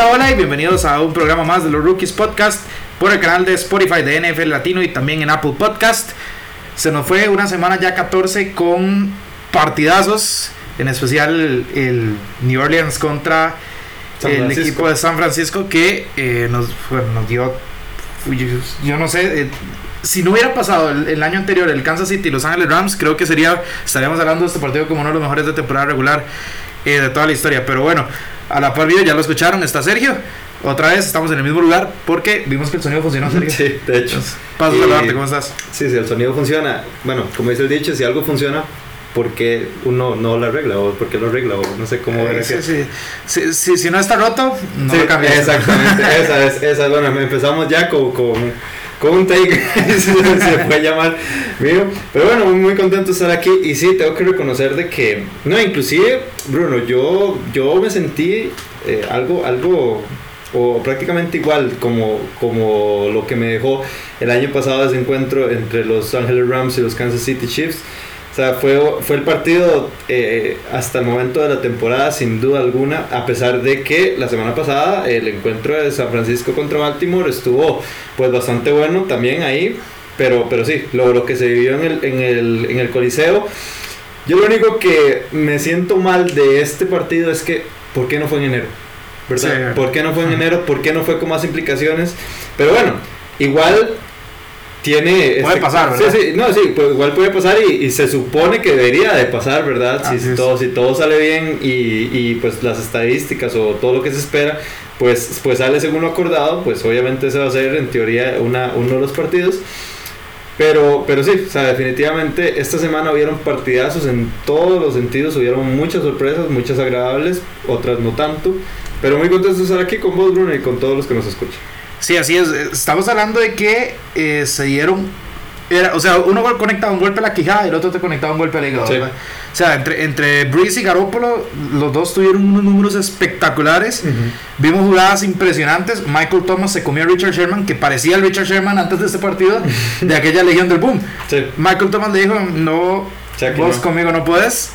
Hola, hola y bienvenidos a un programa más de los Rookies Podcast por el canal de Spotify de NFL Latino y también en Apple Podcast. Se nos fue una semana ya 14 con partidazos, en especial el, New Orleans contra el equipo de San Francisco que eh, nos, nos dio, yo, no sé, eh, si no hubiera pasado el, año anterior el Kansas City y Los Angeles Rams, creo que sería, estaríamos hablando de este partido como uno de los mejores de temporada regular eh, de toda la historia. Pero bueno, a la par video ya lo escucharon, está Sergio. Otra vez estamos en el mismo lugar porque vimos que el sonido funcionó, Sergio. Sí, de hecho. Paso a saludarte, ¿cómo estás? Sí, sí, el sonido funciona. Bueno, como dice el dicho, si algo funciona, ¿por qué uno no lo arregla? ¿O por qué lo arregla? O no sé cómo eh, sí, sí. Si, si, no está roto, no lo cambia. Exactamente, esa es, esa es. Bueno, empezamos ya con, con con un take se puede llamar mío. Pero bueno, muy, muy contento de estar aquí. Y sí, tengo que reconocer de que, no, inclusive, Bruno, yo, yo me sentí eh, algo, algo, o prácticamente igual como, como lo que me dejó el año pasado ese encuentro entre los Angeles Rams y los Kansas City Chiefs. Sea, fue, fue el partido eh, hasta el momento de la temporada, sin duda alguna, a pesar de que la semana pasada el encuentro de San Francisco contra Baltimore estuvo pues bastante bueno también ahí, pero, pero sí, lo, lo que se vivió en el, en, el, en el Coliseo. Yo lo único que me siento mal de este partido es que, ¿por qué no fue en enero? ¿Verdad? ¿Por qué no fue en enero? ¿Por qué no fue con más implicaciones? Pero bueno, igual tiene... Puede este, pasar, ¿verdad? Sí, sí, no, sí, pues igual puede pasar y, se supone que debería de pasar, ¿verdad? Si, todo, si todo sale bien y, y, pues las estadísticas o todo lo que se espera, pues, pues sale según lo acordado, pues obviamente ese va a ser en teoría una, uno de los partidos. Pero, pero sí, o sea, definitivamente esta semana hubieron partidazos en todos los sentidos, hubieron muchas sorpresas, muchas agradables, otras no tanto. Pero muy contento de estar aquí con vos, Bruno, y con todos los que nos escuchan. Sí, así es. Estamos hablando de que eh, se dieron. Era, o sea, uno conectaba un golpe a la quijada y el otro te conectaba un golpe al hígado. O sea, entre, entre Breeze y Garoppolo, los dos tuvieron unos números espectaculares. Vimos jugadas impresionantes. Michael Thomas se comió a Richard Sherman, que parecía el Richard Sherman antes de este partido, de aquella Legión del Boom. Michael Thomas le dijo: No, vos conmigo no puedes.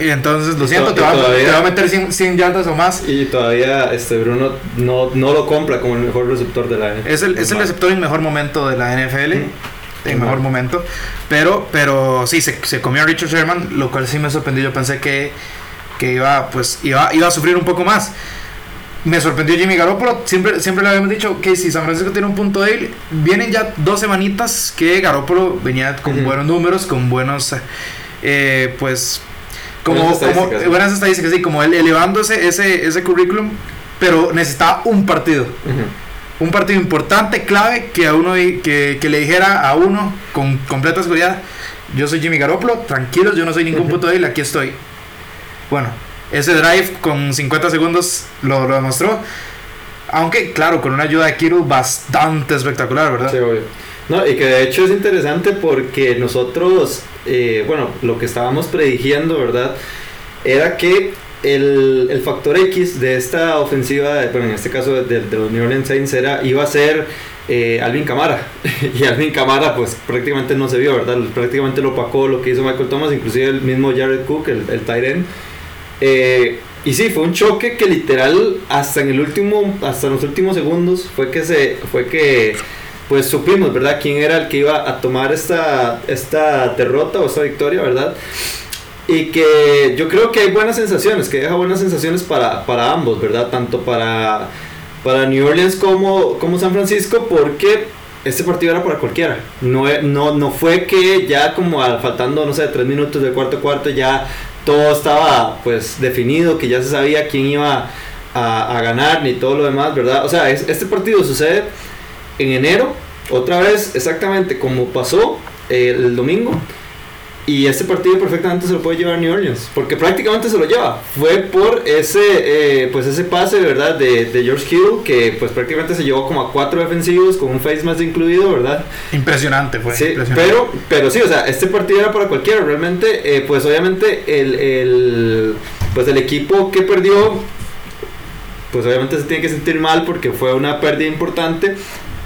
Y entonces, lo siento, te va, a meter 100, 100, yardas o más. Y todavía este Bruno no, no lo compra como el mejor receptor de la NFL. Es el, es el receptor en mejor momento de la NFL. En mejor momento. Pero, pero sí, se, se, comió a Richard Sherman, lo cual sí me sorprendió. Yo pensé que, que iba, pues, iba, iba a sufrir un poco más. Me sorprendió Jimmy Garoppolo. Siempre, siempre le habíamos dicho que si San Francisco tiene un punto débil, vienen ya dos semanitas que Garoppolo venía con buenos números, con buenos, eh, pues, como, buenas estadísticas, como, buenas estadísticas, sí, como él elevando ese, ese, currículum, pero necesitaba un partido. Un partido importante, clave, que a uno que, que, le dijera a uno con completa seguridad, yo soy Jimmy Garoppolo, tranquilos, yo no soy ningún puto débil, aquí estoy. Bueno, ese drive con 50 segundos lo, lo demostró. Aunque, claro, con una ayuda de Kiro bastante espectacular, ¿verdad? Sí, obvio. No, y que de hecho es interesante porque nosotros, eh, bueno, lo que estábamos predigiendo, ¿verdad? Era que el, el, factor X de esta ofensiva, bueno, en este caso de, de, los New Orleans Saints, era, iba a ser eh, Alvin Camara. y Alvin Camara, pues prácticamente no se vio, ¿verdad? Prácticamente lo opacó lo que hizo Michael Thomas, inclusive el mismo Jared Cook, el, el Tyren. Eh, y sí, fue un choque que literal hasta en el último, hasta los últimos segundos fue que se, fue que pues supimos, ¿verdad? Quién era el que iba a tomar esta, esta derrota o esta victoria, ¿verdad? Y que yo creo que hay buenas sensaciones, que deja buenas sensaciones para, para ambos, ¿verdad? Tanto para, para New Orleans como, como San Francisco, porque este partido era para cualquiera. No, no, no fue que ya como faltando, no sé, tres minutos del cuarto cuarto ya todo estaba pues definido, que ya se sabía quién iba a, a ganar ni todo lo demás, ¿verdad? O sea, este partido sucede en enero, otra vez exactamente como pasó eh, el domingo. Y este partido perfectamente se lo puede llevar New Orleans, porque prácticamente se lo lleva. Fue por ese, eh, pues ese pase, ¿verdad? De, de, George Hill, que pues prácticamente se llevó como a cuatro defensivos, con un face más incluido, ¿verdad? Impresionante fue. Sí, Pero, pero sí, o sea, este partido era para cualquiera. Realmente, eh, pues obviamente el, el, pues el equipo que perdió, pues obviamente se tiene que sentir mal porque fue una pérdida importante.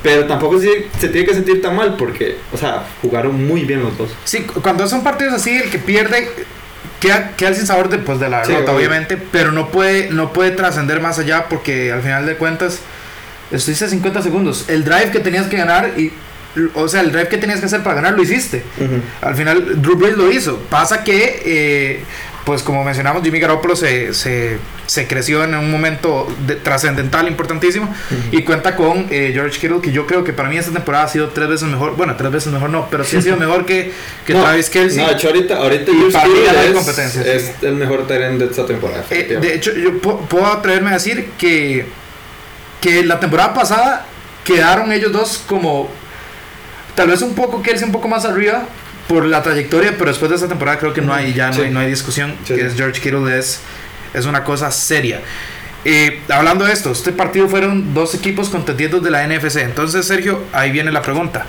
Pero tampoco se, se, tiene que sentir tan mal porque, o sea, jugaron muy bien los dos. Sí, cuando son partidos así, el que pierde queda, queda sin sabor de, pues, de la derrota, obviamente, pero no puede, no puede trascender más allá porque al final de cuentas estuviste a 50 segundos. El drive que tenías que ganar y o sea, el drive que tenías que hacer para ganar lo hiciste. Al final Drew Brees lo hizo. Pasa que eh, pues como mencionamos, Jimmy Garoppolo se, se, se creció en un momento de- trascendental, importantísimo, y cuenta con eh, George Kittle, que yo creo que para mí esta temporada ha sido tres veces mejor, bueno, tres veces mejor no, pero sí ha sido mejor que, que no, Travis Kelsey. No, de hecho, ahorita, ahorita Y para mí es, competencia, sí. es el mejor terreno de esta temporada. Eh, de hecho, yo pu- puedo atreverme a decir que, que la temporada pasada quedaron ellos dos como tal vez un poco Kelsey un poco más arriba por la trayectoria, pero después de esta temporada creo que no hay ya no, Sí. hay, no hay discusión Sí, que es George Kittle es es una cosa seria. Eh, hablando de esto, este partido fueron dos equipos contendientes de la NFC. Entonces, Sergio, ahí viene la pregunta.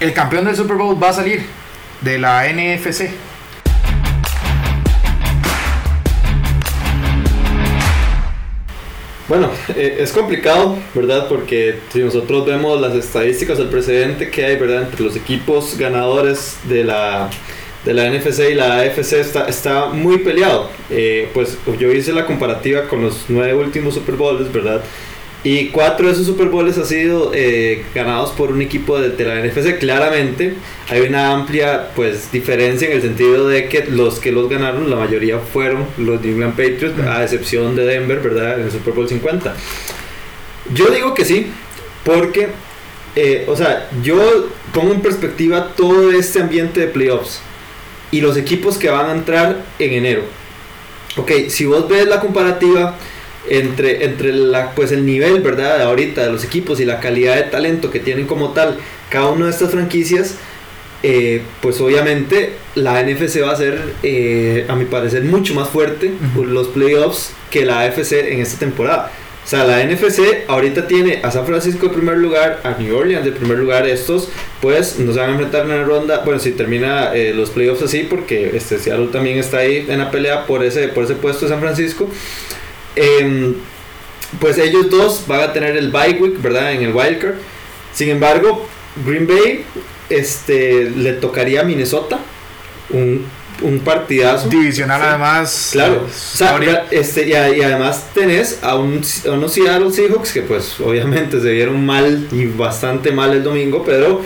¿El campeón del Super Bowl va a salir de la NFC? Bueno, eh, es complicado, ¿verdad? Porque si nosotros vemos las estadísticas, el precedente que hay, ¿verdad? Entre los equipos ganadores de la, de la NFC y la AFC está, está muy peleado. Eh, pues yo hice la comparativa con los nueve últimos Super Bowls, ¿verdad? Y cuatro de esos Super Bowls han sido eh, ganados por un equipo de, de la NFC. Claramente hay una amplia pues diferencia en el sentido de que los que los ganaron, la mayoría fueron los New England Patriots, Mm. a excepción de Denver, ¿verdad? En el Super Bowl 50. Yo digo que sí, porque, eh, o sea, yo pongo en perspectiva todo este ambiente de playoffs y los equipos que van a entrar en enero. Ok, si vos ves la comparativa entre, entre la, pues el nivel, ¿verdad? De ahorita de los equipos y la calidad de talento que tienen como tal cada una de estas franquicias, eh, pues obviamente la NFC va a ser, eh, a mi parecer, mucho más fuerte por los playoffs que la AFC en esta temporada. O sea, la NFC ahorita tiene a San Francisco de primer lugar, a New Orleans de primer lugar. Estos, pues, nos van a enfrentar en la ronda. Bueno, si termina eh, los playoffs así, porque este Seattle también está ahí en la pelea por ese, por ese puesto de San Francisco. Em, pues ellos dos van a tener el bye week, ¿verdad? En el wildcard. Sin embargo, Green Bay este, le tocaría a Minnesota un, un partidazo. Divisional Sí. además. Claro, eh, o sea, este, y, a- y además tenés a, un, a unos Seattle Seahawks que pues obviamente se vieron mal y bastante mal el domingo, pero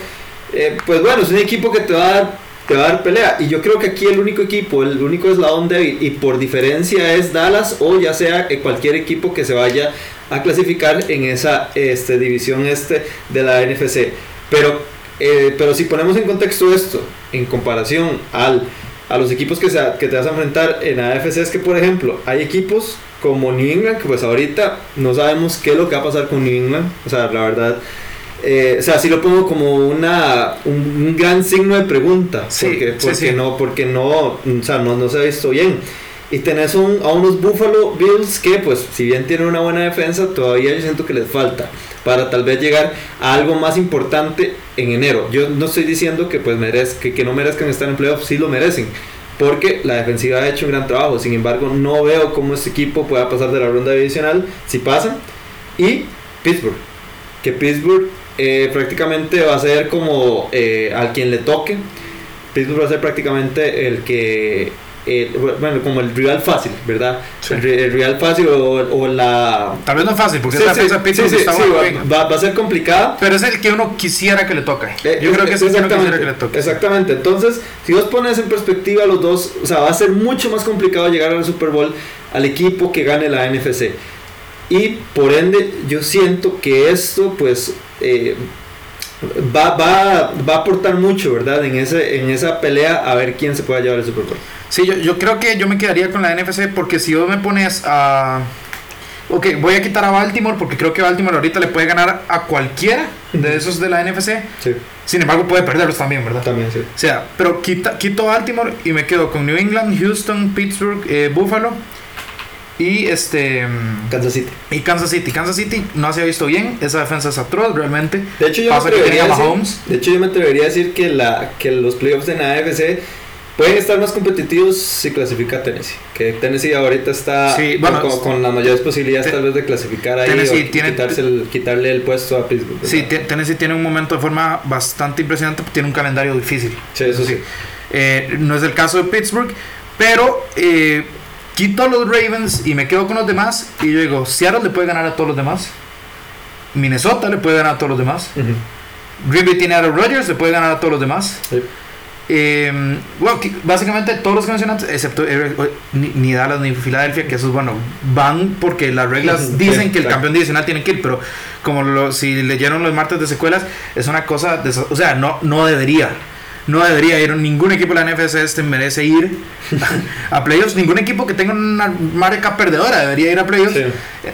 eh, pues bueno, es un equipo que te va a dar te va a dar pelea y yo creo que aquí el único equipo, el único eslabón débil y por diferencia es Dallas o ya sea eh, cualquier equipo que se vaya a clasificar en esa este, división este de la NFC. Pero, eh, pero si ponemos en contexto esto en comparación al a los equipos que, se, que te vas a enfrentar en AFC es que, por ejemplo, hay equipos como New England que pues ahorita no sabemos qué es lo que va a pasar con New England. O sea, la verdad, eh, o sea, sí lo pongo como una, un, un gran signo de pregunta. Sí, porque sí, porque sí. no, porque no, o sea, no, no se ha visto bien. Y tenés un- a unos Buffalo Bills que, pues, si bien tienen una buena defensa, todavía yo siento que les falta para tal vez llegar a algo más importante en enero. Yo no estoy diciendo que, pues, merez, que, que no merezcan estar en playoffs, sí lo merecen, porque la defensiva ha hecho un gran trabajo. Sin embargo, no veo cómo este equipo pueda pasar de la ronda divisional si pasan. Y Pittsburgh, que Pittsburgh eh, prácticamente va a ser como eh, al quien le toque. Pittsburgh va a ser prácticamente el que, eh, bueno, como el rival fácil, ¿verdad? Sí. El, el rival fácil o, o la... Tal vez no es fácil, porque Sí, de Pittsburgh sí, sí, está va, va- a ser complicada. Pero es el que uno quisiera que le toque. Eh, Yo creo que es el que uno quisiera que le toque. Exactamente. Entonces, si vos pones en perspectiva los dos, o sea, va a ser mucho más complicado llegar al Super Bowl al equipo que gane la NFC. Y por ende, yo siento que esto, pues, eh, va, va, va a aportar mucho, ¿verdad? En, ese, en esa pelea a ver quién se puede llevar el Super Bowl. Sí, yo, yo creo que yo me quedaría con la NFC porque si vos me pones a... Ok, voy a quitar a Baltimore porque creo que Baltimore ahorita le puede ganar a cualquiera de esos de la NFC. Sí, Sin embargo, puede perderlos también, ¿verdad? también, sí. O sea, pero quita, quito a Baltimore y me quedo con New England, Houston, Pittsburgh, eh, Buffalo y este mm, Kansas City. y Kansas City. Kansas City no se ha visto bien, esa defensa es atroz realmente. De hecho, yo Pasa me que atrevería tenía a decir- de hecho, yo me atrevería a decir que, la, que los playoffs de la AFC pueden estar más competitivos si clasifica Tennessee. Que Tennessee ahorita está Sí, con- bueno, con, con las mayores posibilidades tal vez de clasificar ahí Tennessee o tiene- el- quitarle el puesto a Pittsburgh. Sí, Tennessee tiene un momento de forma bastante impresionante, tiene un calendario difícil. Sí, eso sí. Eh, no es el caso de Pittsburgh, pero eh, quito a los Ravens y me quedo con los demás. Y yo digo, Seattle le puede ganar a todos los demás. Minnesota le puede ganar a todos los demás. Green Bay tiene a los Rodgers, le puede ganar a todos los demás. Sí. Eh, bueno, básicamente todos los que mencionaste, excepto ni, ni Dallas ni Filadelfia, que esos, bueno, van porque las reglas Sí, dicen que el campeón divisional tiene que ir, pero como lo, si leyeron los martes de secuelas, es una cosa, de, o sea, no, no debería. No debería ir, ningún equipo de la NFC este merece ir a playoffs, ningún equipo que tenga una marca perdedora debería ir a playoffs. Sí.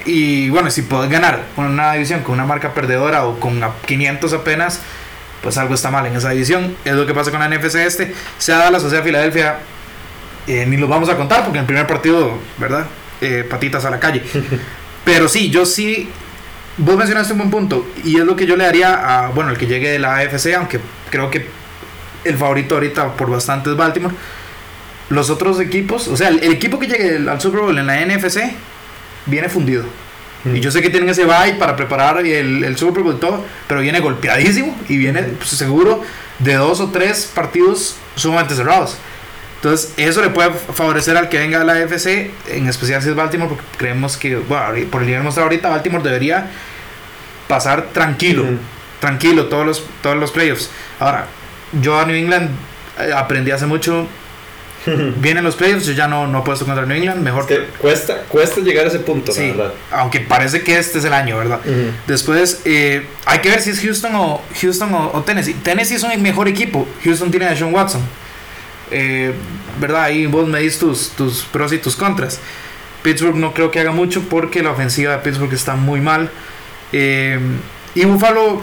Y bueno, si puedes ganar una división con una marca perdedora o con a 500 apenas, pues algo está mal en esa división. Es lo que pasa con la NFC este. Sea Dallas o sea Filadelfia, eh, ni los vamos a contar porque en el primer partido, ¿verdad? Eh, patitas a la calle. Pero sí, yo sí. Vos mencionaste un buen punto y es lo que yo le daría a, bueno, el que llegue de la AFC, aunque creo que el favorito ahorita por bastante es Baltimore. Los otros equipos, o sea, el, el equipo que llegue al Super Bowl en la NFC viene fundido. Y yo sé que tienen ese bye para preparar el, el Super Bowl y todo, pero viene golpeadísimo y viene pues, seguro de dos o tres partidos sumamente cerrados. Entonces, eso le puede favorecer al que venga a la AFC, en especial si es Baltimore, porque creemos que, bueno, por el nivel mostrado ahorita, Baltimore debería pasar tranquilo, tranquilo todos los, todos los playoffs. Ahora, yo a New England eh, aprendí hace mucho, vienen los playoffs, yo ya no, no apuesto contra New England, mejor Es que cuesta, cuesta llegar a ese punto, Sí, la verdad. aunque parece que este es el año, ¿verdad? Después, eh, hay que ver si es Houston o Houston o, o Tennessee. Tennessee es un mejor equipo. Houston tiene a Sean Watson. Eh, ¿Verdad? Ahí vos me dis tus, tus pros y tus contras. Pittsburgh no creo que haga mucho porque la ofensiva de Pittsburgh está muy mal. Eh, y Buffalo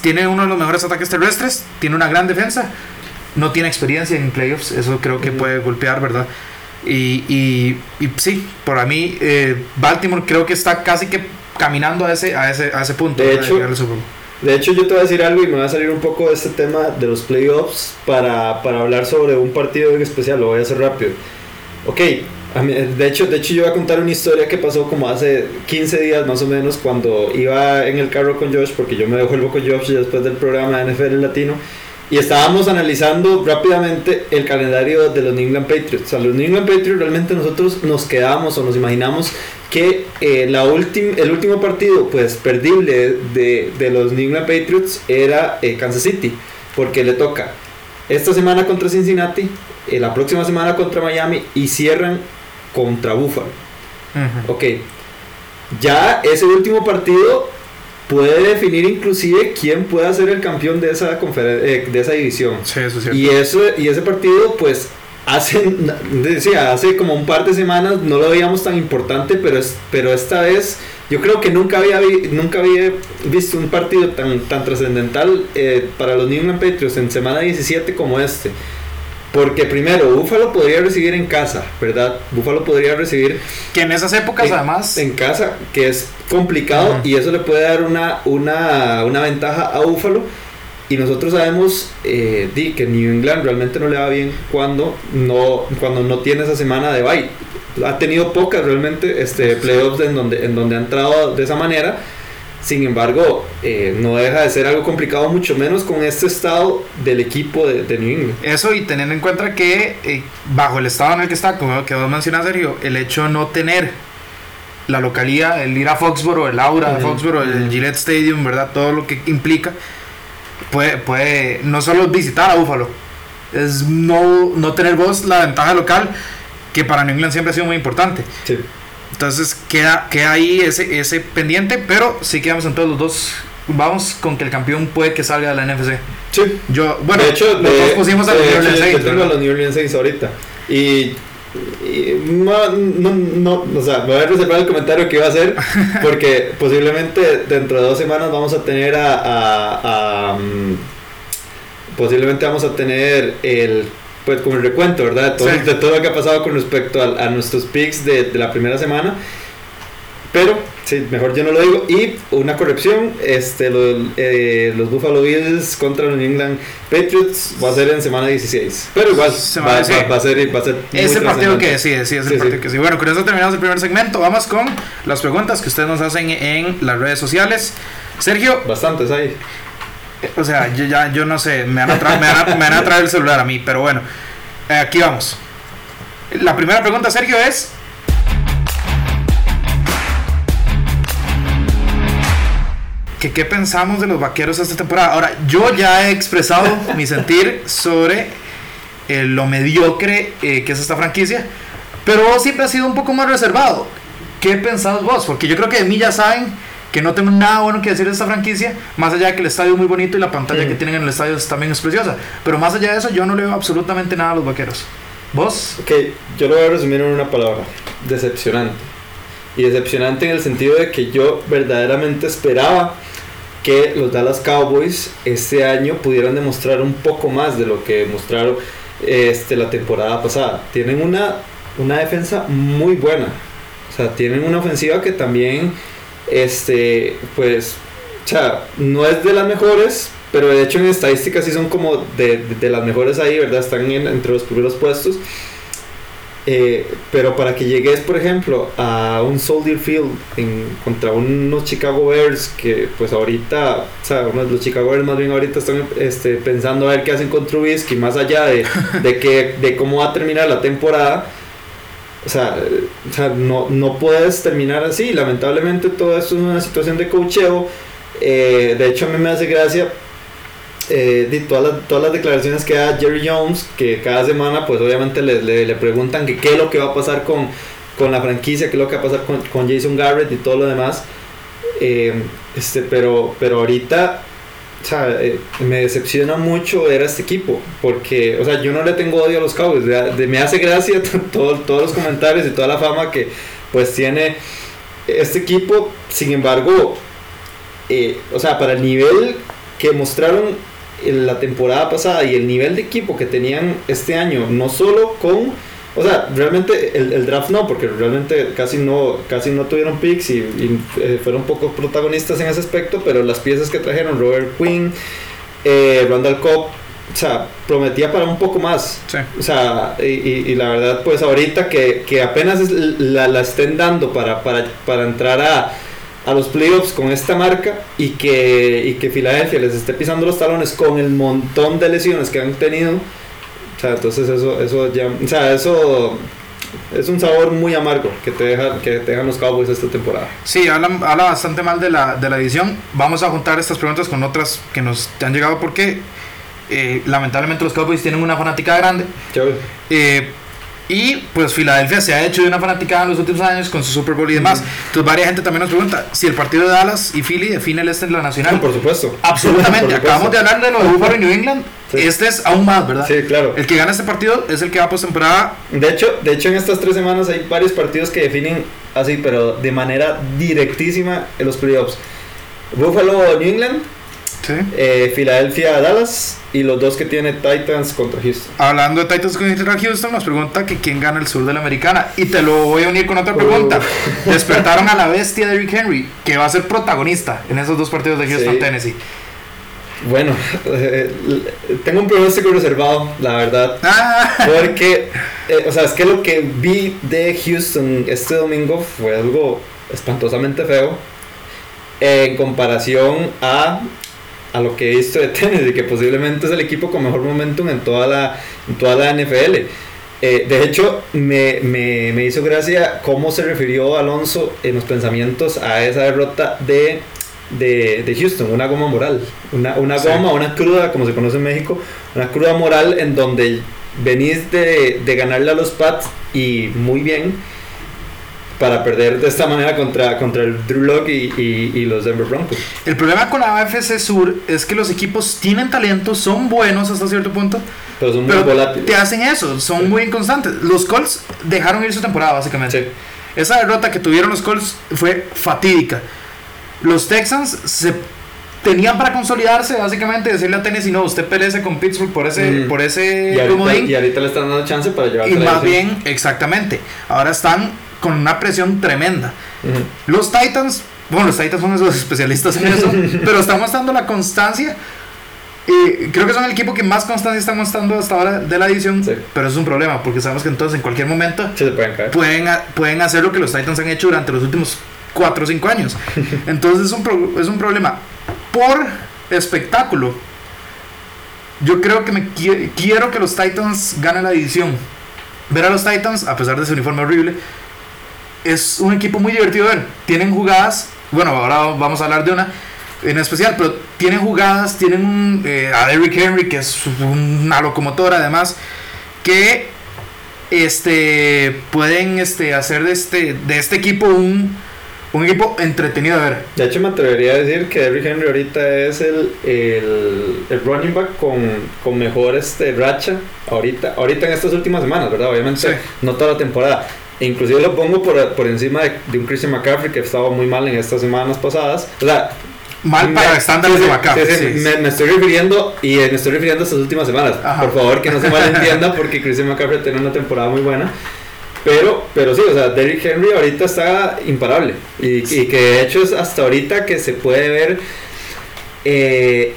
tiene uno de los mejores ataques terrestres, tiene una gran defensa, no tiene experiencia en playoffs, eso creo que puede golpear, ¿verdad? Y, y, y sí, para mí, eh, Baltimore creo que está casi que caminando a ese, a ese, a ese punto. De hecho. De hecho, yo te voy a decir algo y me va a salir un poco de este tema de los playoffs para, para hablar sobre un partido en especial. Lo voy a hacer rápido. Ok, a mí- de, hecho, de hecho, yo voy a contar una historia que pasó como hace 15 días más o menos cuando iba en el carro con Josh, porque yo me devuelvo con Josh después del programa de NFL Latino. Y estábamos analizando rápidamente el calendario de los New England Patriots. A los New England Patriots realmente nosotros nos quedamos o nos imaginamos que eh, la el último partido pues perdible de, de los New England Patriots era eh, Kansas City. Porque le toca esta semana contra Cincinnati, eh, la próxima semana contra Miami y cierran contra Buffalo. Ujú. Ok, ya ese último partido puede definir inclusive quién pueda ser el campeón de esa, eh, de esa división. Sí, eso es cierto. Y, eso, y ese partido, pues, hace, decía, hace como un par de semanas no lo veíamos tan importante, pero, es, pero esta vez yo creo que nunca había, vi- nunca había visto un partido tan, tan trascendental eh, para los New England Patriots en semana 17 como este. Porque primero, Buffalo podría recibir en casa, ¿verdad? Buffalo podría recibir que en esas épocas, en, además, en casa, que es complicado y eso le puede dar una, una, una ventaja a Buffalo. Y nosotros sabemos eh, di, que New England realmente no le va bien cuando no, cuando no tiene esa semana de bye. Ha tenido pocas realmente este, playoffs en donde, en donde ha entrado de esa manera. Sin embargo, eh, no deja de ser algo complicado, mucho menos con este estado del equipo de, de New England. eso y teniendo en cuenta que eh, bajo el estado en el que está, como que vos mencionas, Sergio, el hecho de no tener la localidad, el ir a Foxboro, el aura de Foxboro, el. Gillette Stadium, ¿verdad? Todo lo que implica, puede, puede no solo visitar a Buffalo, es no, no tener vos la ventaja local, que para New England siempre ha sido muy importante. Sí. Entonces queda, queda ahí ese, ese pendiente, pero sí quedamos en todos los dos. Vamos con que el campeón puede que salga de la NFC. Sí, Yo, bueno, de hecho, los dos pusimos a los New Orleans yo Saints, tengo a ¿verdad? los New Orleans Saints ahorita. Y, no, no, no, o sea, me voy a reservar el comentario que iba a hacer porque posiblemente dentro de dos semanas vamos a tener a, a- a, mm, posiblemente vamos a tener el pues como el recuento, ¿verdad? De todo, Sí. de todo lo que ha pasado con respecto a, a nuestros picks de, de la primera semana. Pero, sí, mejor yo no lo digo. Y una corrección, este, lo- eh, los Buffalo Bills contra los New England Patriots va a ser en semana 16. Pero igual, Semana va, 16. va- va a ser, va a ser muy Es el partido que decide, sí, es el Sí, partido que sí. Bueno, con eso terminamos el primer segmento. Vamos con las preguntas que ustedes nos hacen en las redes sociales. Sergio, Bastantes ahí. O sea, yo, ya, yo no sé, me van, a traer, me, van a, me van a traer el celular a mí, pero bueno, eh, aquí vamos. La primera pregunta, Sergio, es... que qué pensamos de los vaqueros esta temporada. Ahora, yo ya he expresado mi sentir sobre eh, lo mediocre eh, que es esta franquicia, pero vos siempre has sido un poco más reservado. ¿Qué pensás vos? Porque yo creo que de mí ya saben que no tengo nada bueno que decir de esta franquicia, más allá de que el estadio es muy bonito y la pantalla que tienen en el estadio también es preciosa. Pero más allá de eso, yo no le veo absolutamente nada a los vaqueros. ¿Vos? Ok, yo lo voy a resumir en una palabra: decepcionante. Y decepcionante en el sentido de que yo verdaderamente esperaba que los Dallas Cowboys este año pudieran demostrar un poco más de lo que mostraron este, la temporada pasada. Tienen una, una defensa muy buena. O sea, tienen una ofensiva que también, este, pues, o sea, no es de las mejores, pero de hecho en estadísticas sí son como de, de las mejores ahí, ¿verdad? Están entre los primeros puestos. Eh, pero para que llegues, por ejemplo, a un Soldier Field contra unos Chicago Bears que pues ahorita, o sea, los Chicago Bears más bien ahorita están este, pensando a ver qué hacen con Trubisky, más allá de, de, que, de cómo va a terminar la temporada. O sea, o sea no, no puedes terminar así. Lamentablemente todo esto es una situación de cocheo. Eh, de hecho a mí me hace gracia eh, de todas, las, todas las declaraciones que da Jerry Jones, que cada semana pues obviamente le, le, preguntan que qué es lo que va a pasar con, con, la franquicia, qué es lo que va a pasar con, con Jason Garrett y todo lo demás. Eh, este, pero, pero ahorita o sea, eh, me decepciona mucho ver a este equipo, porque, o sea, yo no le tengo odio a los Cowboys, me hace gracia todo, todos los comentarios y toda la fama que pues tiene este equipo, sin embargo, o sea, para el nivel que mostraron en la temporada pasada y el nivel de equipo que tenían este año, no solo con, o sea, realmente el, draft no, porque realmente casi no, casi no tuvieron picks y, eh, fueron poco protagonistas en ese aspecto, pero las piezas que trajeron, Robert Quinn, eh, Randall Cobb, o sea, prometía para un poco más. O sea, y, la verdad, pues ahorita que, que apenas la, la, estén dando para, para, para entrar a a los playoffs con esta marca y que, y que Filadelfia les esté pisando los talones con el montón de lesiones que han tenido. O sea, entonces eso, eso ya, o sea, eso es un sabor muy amargo que te, deja, que te dejan los Cowboys esta temporada. Sí, habla, habla bastante mal de la, de la edición. Vamos a juntar estas preguntas con otras que nos han llegado porque eh, lamentablemente los Cowboys tienen una fanática grande. Eh, y pues Filadelfia se ha hecho de una fanaticada en los últimos años con su Super Bowl y demás. Entonces, varias gente también nos pregunta si el partido de Dallas y Philly define el este en la nacional. por supuesto. Absolutamente. Acabamos de hablar de lo de Buffalo y New England. Este es aún más, ¿verdad? Sí, claro. El que gana este partido es el que va a postemporada. De hecho, de hecho, en estas tres semanas hay varios partidos que definen así, pero de manera directísima en los playoffs. Buffalo New England eh, Filadelfia Dallas y los dos que tiene Titans contra Houston. Hablando de Titans contra Houston, nos pregunta que quién gana el sur de la americana. Y te lo voy a unir con otra pregunta. Uh. Despertaron a la bestia de Rick Henry, que va a ser protagonista en esos dos partidos de Houston, Tennessee. Bueno, eh, tengo un pronóstico reservado, la verdad. Ah. Porque, eh, o sea, es que lo que vi de Houston este domingo fue algo espantosamente feo en comparación a a lo que he visto de Tennessee, que posiblemente es el equipo con mejor momentum en toda la, en toda la NFL. Eh, de hecho, me, me, me, hizo gracia cómo se refirió Alonso en los pensamientos a esa derrota de, de, de Houston, una goma moral, una, una goma, una cruda, como se conoce en México, una cruda moral en donde venís de, de ganarle a los Pats y muy bien para perder de esta manera contra, contra el Drew Lock y, y, los Denver Broncos. El problema con la AFC Sur es que los equipos tienen talento, son buenos hasta cierto punto, pero son muy volátiles. Te hacen eso, son muy inconstantes. Los Colts dejaron ir su temporada, básicamente. Esa derrota que tuvieron los Colts fue fatídica. Los Texans se tenían para consolidarse, básicamente, decirle a Tennessee, no, usted perece con Pittsburgh por ese, mm. por ese y ahorita, y ahorita le están dando chance para llevar Y más bien, exactamente. Ahora están con una presión tremenda. Los Titans, bueno, los Titans son esos especialistas en eso, pero están mostrando la constancia. Y creo que son el equipo que más constancia está mostrando hasta ahora de la edición, pero es un problema porque sabemos que entonces en cualquier momento pueden, pueden, hacer lo que los Titans han hecho durante los últimos 4 o 5 años. Entonces es un, es un problema. Por espectáculo. Yo creo que me quiero que los Titans ganen la división. Ver a los Titans, a pesar de su uniforme horrible, es un equipo muy divertido de ver. Tienen jugadas, bueno, ahora vamos a hablar de una en especial, pero tienen jugadas, tienen un, eh, a Derrick Henry, que es una locomotora además, que este, pueden este, hacer de este, de este equipo un, un equipo entretenido de ver. De hecho, me atrevería a decir que Derrick Henry ahorita es el, el, running back con, con, mejor este, racha ahorita, ahorita en estas últimas semanas, ¿verdad? Obviamente, no toda la temporada. Inclusive lo pongo por, por encima de, de, un Christian McCaffrey que estaba muy mal en estas semanas pasadas. O sea, mal para estándares de McCaffrey. me, estoy refiriendo y me estoy refiriendo a estas últimas semanas. Por favor, que no se malentienda porque Christian McCaffrey tiene una temporada muy buena. Pero, pero sí, o sea, Derrick Henry ahorita está imparable. Y, que de hecho es hasta ahorita que se puede ver eh,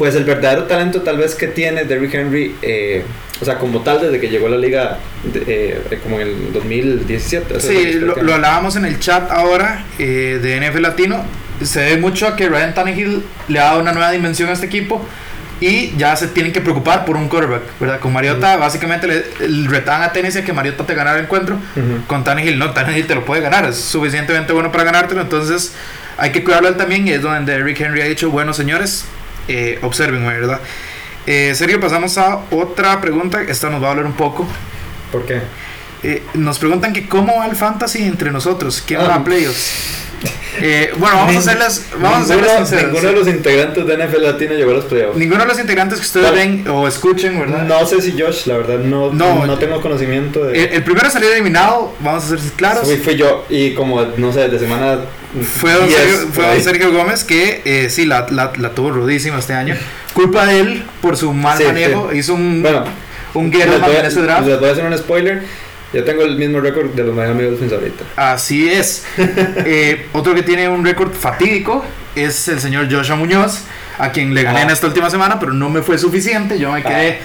pues el verdadero talento tal vez que tiene Derrick Henry. Eh, o sea, como tal desde que llegó a la liga eh, como en el 2017. Sí, lo, lo, hablábamos en el chat ahora de NF Latino se ve mucho a que Ryan Tannehill le ha dado una nueva dimensión a este equipo y ya se tienen que preocupar por un quarterback, ¿verdad? Con Mariota, básicamente le, retaban a Tennessee que Mariota te ganara el encuentro. Con Tannehill, no, Tannehill te lo puede ganar, es suficientemente bueno para ganártelo, entonces hay que cuidarlo él también. Y es donde Rick Henry ha dicho: Bueno, señores, eh, observen, ¿verdad? Eh, Sergio, pasamos a otra pregunta. Esta nos va a hablar un poco. ¿Por qué? Eh, nos preguntan que cómo va el fantasy entre nosotros, ¿quién va a ah. playoffs? Eh, bueno, vamos a hacerles. Vamos ninguno, a hacerles ninguno de los integrantes de NFL Latino llegó a los playoffs. Ninguno de los integrantes que ustedes ven o escuchen, ¿verdad? No sé si Josh, la verdad, no, no, tengo conocimiento de. El, primero a salir eliminado, vamos a ser claros. Sí, fui yo, y como, no sé, de semana. Fue don, Sergio, fue Sergio, Gómez que eh, sí, la, la, la, tuvo rudísima este año. Culpa de él por su mal manejo. Hizo un, bueno, un guerrero en ese draft. Les voy a hacer un spoiler. Yo tengo el mismo récord de los Miami Dolphins ahorita. Así es. eh, otro que tiene un récord fatídico es el señor Joshua Muñoz, a quien le gané en esta última semana, pero no me fue suficiente. Yo me quedé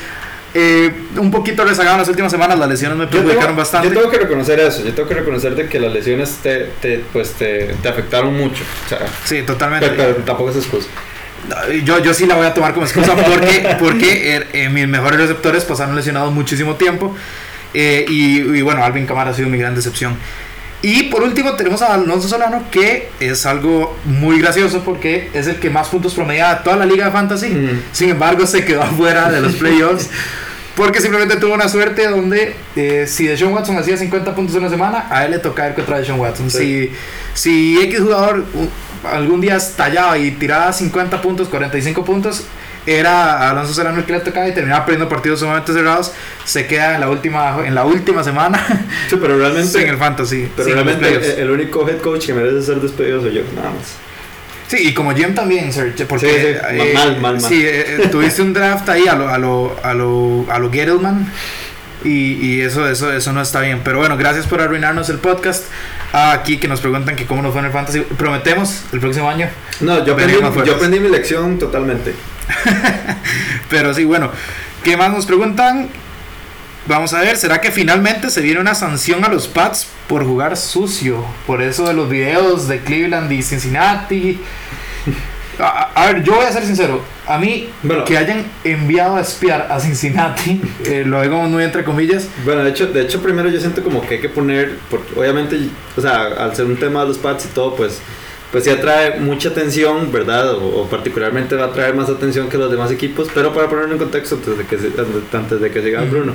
eh, un poquito rezagado en las últimas semanas. Las lesiones me perjudicaron bastante. Yo tengo que reconocer eso. Yo tengo que reconocer de que las lesiones te, te pues te, te, afectaron mucho. sí, totalmente. Pero, tampoco es excusa. Yo, yo sí la voy a tomar como excusa porque, porque er, eh, mis mejores receptores pasaron lesionados muchísimo tiempo. Eh, y, bueno, Alvin Camara ha sido mi gran decepción. Y por último tenemos a Alonso Solano, que es algo muy gracioso porque es el que más puntos promedia de toda la liga de fantasy. Mm. Sin embargo, se quedó afuera de los playoffs. Porque simplemente tuvo una suerte donde eh, si Deshaun Watson hacía 50 puntos en una semana, a él le tocaba ir contra Deshaun Watson. Si, si X jugador algún día estallaba y tiraba 50 puntos, 45 puntos, era Alonso Serrano el que le tocaba y terminaba perdiendo partidos sumamente cerrados, se queda en la última en la última semana. Sí, pero realmente en el fantasy. Pero realmente el, único head coach que merece ser despedido soy yo, nada más. Sí, y como Jim también, porque sí, eh, mal, mal, mal. Sí, eh, eh, tuviste un draft ahí a lo a lo a lo a lo Gettleman. Y, y, eso, eso, eso no está bien. Pero bueno, gracias por arruinarnos el podcast. aquí que nos preguntan que cómo nos fue en el fantasy. Prometemos el próximo año. No, yo aprendí, yo aprendí mi lección totalmente. Pero sí, bueno, ¿qué más nos preguntan? Vamos a ver, ¿será que finalmente se viene una sanción a los Pats por jugar sucio? Por eso de los videos de Cleveland y Cincinnati. A, ver, yo voy a ser sincero. A mí, que hayan enviado a espiar a Cincinnati, eh, lo digo muy entre comillas. Bueno, de hecho, de hecho, primero yo siento como que hay que poner, porque obviamente, o sea, al ser un tema de los Pats y todo, pues pues sí atrae mucha atención, ¿verdad? O, particularmente va a traer más atención que los demás equipos, pero para ponerlo en contexto antes de que, antes de que siga Bruno.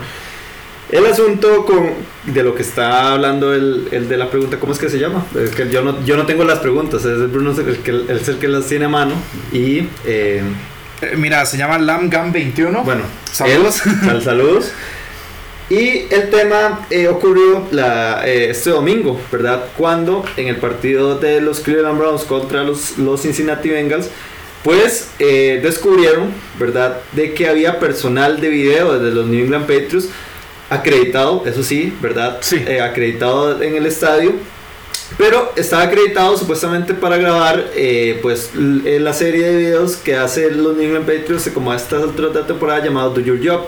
El asunto con, de lo que está hablando el, el, de la pregunta, ¿cómo es que se llama? Es que yo no, yo no tengo las preguntas, es Bruno el que, el, el que las tiene a mano y... Eh, eh, mira, se llama LamGam21. Bueno, saludos. saludos. Y el tema eh, ocurrió la, eh, este domingo, ¿verdad? Cuando en el partido de los Cleveland Browns contra los, los Cincinnati Bengals, pues eh, descubrieron, ¿verdad? De que había personal de video desde los New England Patriots acreditado, eso sí, ¿verdad? Sí. acreditado en el estadio. Pero estaba acreditado supuestamente para grabar pues la serie de videos que hace los New England Patriots como a estas alturas de la temporada llamado Do Your Job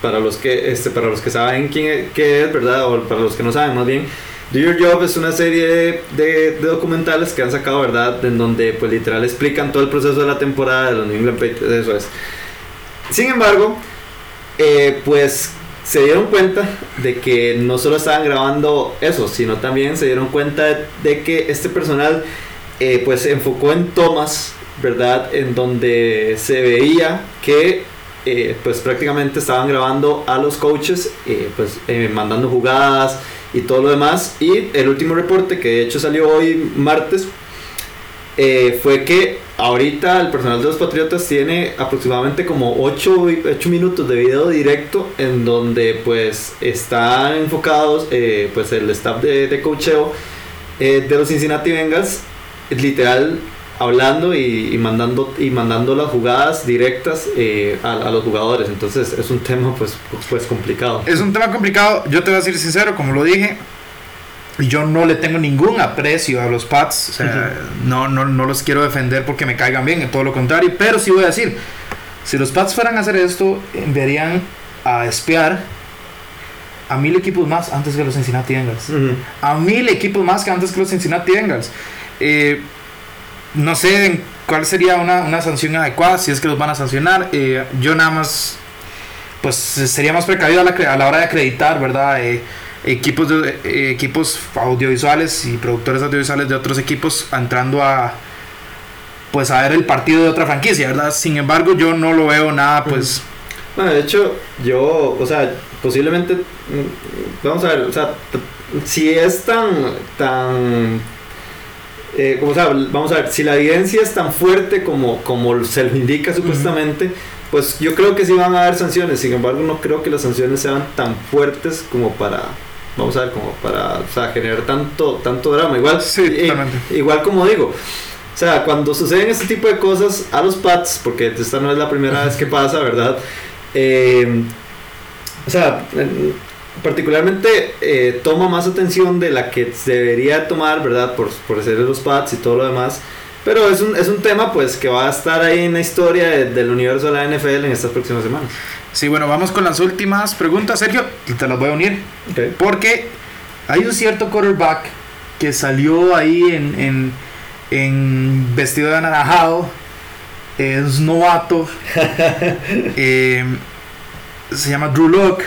para los que este para los que saben quién es, qué es verdad o para los que no saben más bien Do Your Job es una serie de, documentales que han sacado, ¿verdad? En donde pues literal explican todo el proceso de la temporada de los New England Patriots, eso es. Sin embargo, eh, pues se dieron cuenta de que no solo estaban grabando eso, sino también se dieron cuenta de que este personal eh, pues se enfocó en tomas, ¿verdad? En donde se veía que eh, pues prácticamente estaban grabando a los coaches, eh, pues mandando jugadas y todo lo demás. Y el último reporte, que de hecho salió hoy martes, fue que ahorita el personal de los Patriotas tiene aproximadamente como 8, minutos de video directo en donde pues están enfocados eh, pues el staff de, de coacheo eh, de los Cincinnati Bengals literal hablando y, mandando y mandando las jugadas directas eh, a, a, los jugadores. Entonces es un tema pues pues complicado. Es un tema complicado. Yo te voy a decir sincero como lo dije yo no le tengo ningún aprecio a los Pats. O sea, no, no, no los quiero defender porque me caigan bien, todo lo contrario. Pero sí voy a decir, si los Pats fueran a hacer esto, enviarían a espiar a mil equipos más antes que los Cincinnati Bengals. A mil equipos más que antes que los Cincinnati Bengals. Eh, no sé cuál sería una, una, sanción adecuada, si es que los van a sancionar. Eh, yo nada más, pues sería más precavido a la, a la hora de acreditar, ¿verdad? Eh, equipos, de, eh, equipos audiovisuales y productores audiovisuales de otros equipos entrando a pues a ver el partido de otra franquicia, ¿verdad? Sin embargo, yo no lo veo nada, pues... Bueno, de hecho, yo, o sea, posiblemente, mm, vamos a ver, o sea, si es tan, tan, eh, como sea, vamos a ver, si la evidencia es tan fuerte como, como se lo indica supuestamente, pues yo creo que sí van a haber sanciones, sin embargo, no creo que las sanciones sean tan fuertes como para vamos a ver, como para o sea, generar tanto, tanto drama. Igual, sí, igual como digo, o sea, cuando suceden este tipo de cosas a los Pats, porque esta no es la primera vez que pasa, ¿verdad? Eh, o sea, particularmente eh, toma más atención de la que debería tomar, ¿verdad? Por, por ser los Pats y todo lo demás. Pero es un, es un tema pues que va a estar ahí en la historia del universo de la NFL en estas próximas semanas. Sí, bueno, vamos con las últimas preguntas, Sergio, y te las voy a unir. Porque hay un cierto quarterback que salió ahí en, en, vestido de anaranjado, es novato, eh, se llama Drew Locke,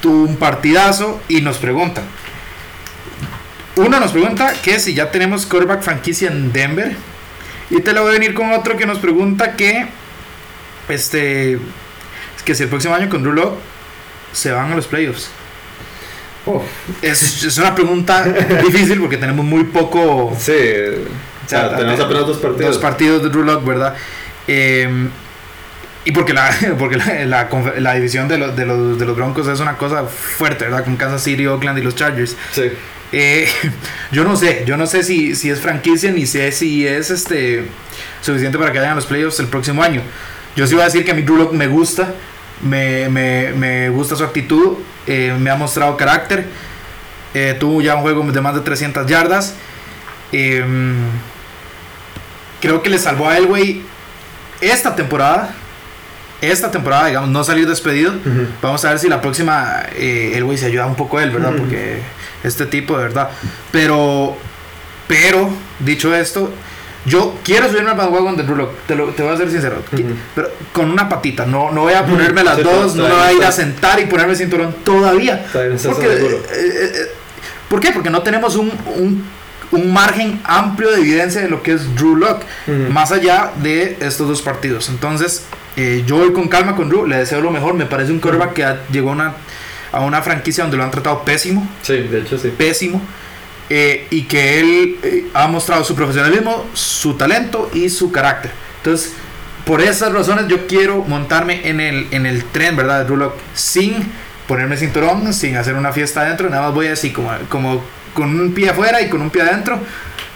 tuvo un partidazo y nos pregunta. Uno nos pregunta que si ya tenemos quarterback franquicia en Denver. Y te lo voy a venir con otro que nos pregunta que este que si el próximo año con Drew se van a los playoffs. Oh. Es, una pregunta difícil porque tenemos muy poco. Sí, o sea, tenemos apenas dos partidos. Dos partidos de Drew ¿verdad? Em, y porque la, porque la, la, división de, de, los, de los Broncos es una cosa fuerte, ¿verdad? Con Kansas City, Oakland y los Chargers. Sí. Eh, yo no sé, yo no sé si, si es franquicia ni sé si es este suficiente para que vayan a los playoffs el próximo año. Yo sí voy a decir que a mi Drew me gusta, me, me, me gusta su actitud, eh, me ha mostrado carácter. Eh, tuvo ya un juego de más de 300 yardas. Em, creo que le salvó a Elway esta temporada. Esta temporada, digamos, no salir despedido. Vamos a ver si la próxima eh, Elway se ayuda un poco a él, ¿verdad? Porque este tipo, de verdad. Pero, pero, dicho esto, yo quiero subirme al bandwagon de Drew te, lo, te voy a ser sincero, pero con una patita, no, no voy a ponerme las dos, no voy a ir a sentar y ponerme el cinturón todavía. Porque, eh, eh, eh, ¿Por qué? Porque no tenemos un, un, un, margen amplio de evidencia de lo que es Drew Lock, más allá de estos dos partidos. Entonces, yo voy con calma con Drew, le deseo lo mejor, me parece un quarterback que llegó a una, a una franquicia donde lo han tratado pésimo. Sí, de hecho sí. Pésimo. Eh, y que él eh, ha mostrado su profesionalismo, su talento y su carácter. Entonces, por esas razones yo quiero montarme en el, en el tren, ¿verdad? De sin ponerme cinturón, sin hacer una fiesta adentro, nada más voy así como, como con un pie afuera y con un pie adentro,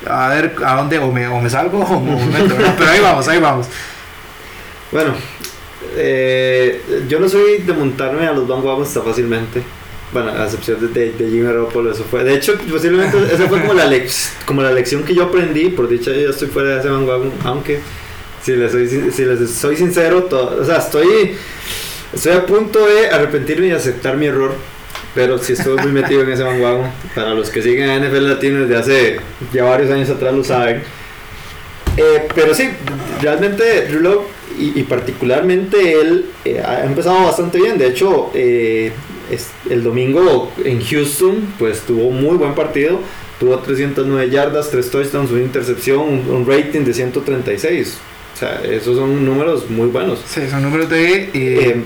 a ver a dónde o me, o me salgo o me meto, pero ahí vamos, ahí vamos. Bueno, eh, yo no soy de montarme a los bandwagons tan fácilmente. Bueno, a excepción de, de, Jimmy Garoppolo, eso fue. De hecho, posiblemente esa fue como la, como la lección que yo aprendí. Por dicha, yo estoy fuera de ese bandwagon. Aunque, si les soy, si les soy sincero, todo, o sea, estoy, estoy a punto de arrepentirme y aceptar mi error. pero sí estuve muy metido en ese bandwagon. Para los que siguen a NFL Latino desde hace ya varios años atrás lo saben. Eh, pero sí, realmente Drew Lock y, particularmente él eh, ha empezado bastante bien. De hecho, eh, el domingo en Houston, pues tuvo muy buen partido. Tuvo 309 yardas, 3 touchdowns, una intercepción, un, rating de 136. O sea, esos son números muy buenos. Sí, son números de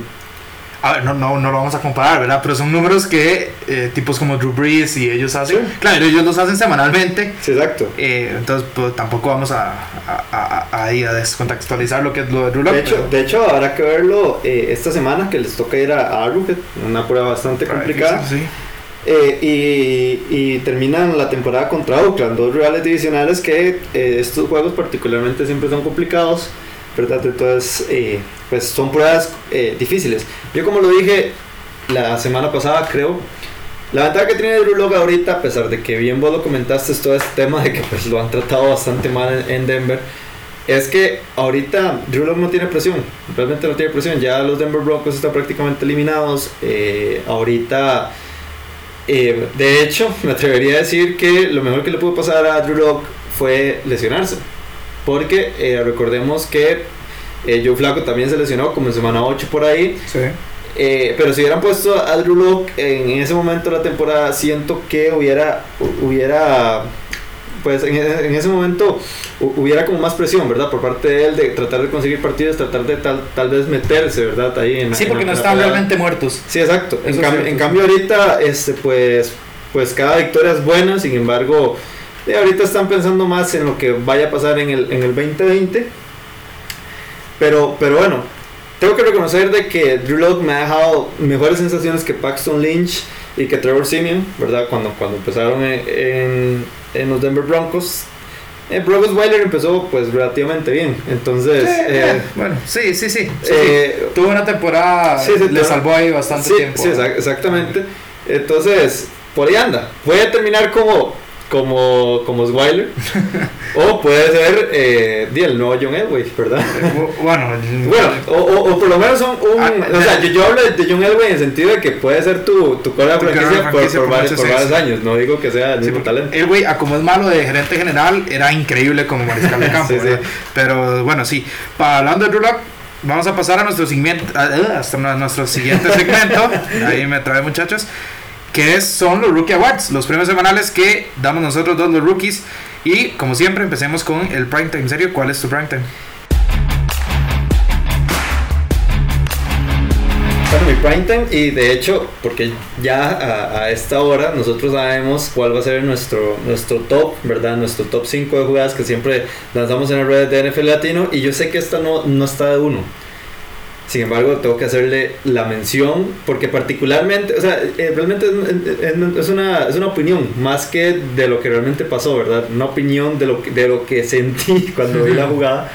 a ver, no, no, no lo vamos a comparar, ¿verdad? Pero son números que eh, tipos como Drew Brees y ellos hacen. Claro, ellos los hacen semanalmente. Sí, exacto. Eh, entonces, pues, tampoco vamos a, a, a, a, descontextualizar lo que es lo de Drew De hecho, de hecho habrá que verlo eh, esta semana que les toca ir a, a una prueba bastante complicada. Sí. y, y, terminan la temporada contra Oakland, dos rivales divisionales que estos juegos particularmente siempre son complicados ¿verdad? Entonces, eh, pues son pruebas eh, difíciles. Yo como lo dije la semana pasada, creo, la ventaja que tiene Drew Lock ahorita, a pesar de que bien vos lo comentaste, es todo este tema de que pues lo han tratado bastante mal en, Denver, es que ahorita Drew Lock no tiene presión, realmente no tiene presión, ya los Denver Broncos están prácticamente eliminados, eh, ahorita... de hecho, me atrevería a decir que lo mejor que le pudo pasar a Drew Lock fue lesionarse. Porque eh, recordemos que eh, Joe Flaco también se lesionó como en semana 8 por ahí. Sí. Eh, pero si hubieran puesto a Drew Locke en, ese momento de la temporada, siento que hubiera, hubiera pues en, ese momento hubiera como más presión, ¿verdad? Por parte de él de tratar de conseguir partidos, tratar de tal, tal vez meterse, ¿verdad? Ahí en Sí, porque no estaban realmente muertos. Sí, exacto. En, en, cambio ahorita, este, pues, pues cada victoria es buena, sin embargo, y ahorita están pensando más en lo que vaya a pasar en el, en el 2020. Pero, pero bueno, tengo que reconocer de que Drew Locke me ha dejado mejores sensaciones que Paxton Lynch y que Trevor Simeon, ¿verdad? Cuando, cuando empezaron en, en, los Denver Broncos. Eh, Broncos Weiler empezó pues relativamente bien, entonces... Eh, bueno, sí, sí, sí. Eh, Tuvo una temporada, le salvó ahí bastante tiempo. Sí, exactamente. Entonces, por ahí anda. Voy a terminar como como, como Swyler. o puede ser eh, el nuevo John Elway, ¿verdad? bueno, bueno o, o, por lo menos son un. Ah, o sea, yo, yo, hablo de John Elway en el sentido de que puede ser tu, tu cola franquicia, por, por, varios, por varios años. No digo que sea el mismo talento. Elway, a como es malo de gerente general, era increíble como mariscal de campo. Pero bueno, sí. Para, hablando de Rulak, vamos a pasar a nuestro siguiente, hasta nuestro siguiente segmento. Ahí me trae, muchachos que son los Rookie Awards, los premios semanales que damos nosotros dos los rookies. Y como siempre, empecemos con el prime time. serio, ¿cuál es tu prime time? Bueno, mi prime time, y de hecho, porque ya a, esta hora nosotros sabemos cuál va a ser nuestro, nuestro top, ¿verdad? Nuestro top 5 de jugadas que siempre lanzamos en el red de NFL Latino. Y yo sé que esta no, no está de uno sin embargo, tengo que hacerle la mención porque particularmente, o sea, eh, realmente es, una, es una opinión más que de lo que realmente pasó, ¿verdad? Una opinión de lo que, de lo que sentí cuando vi la jugada.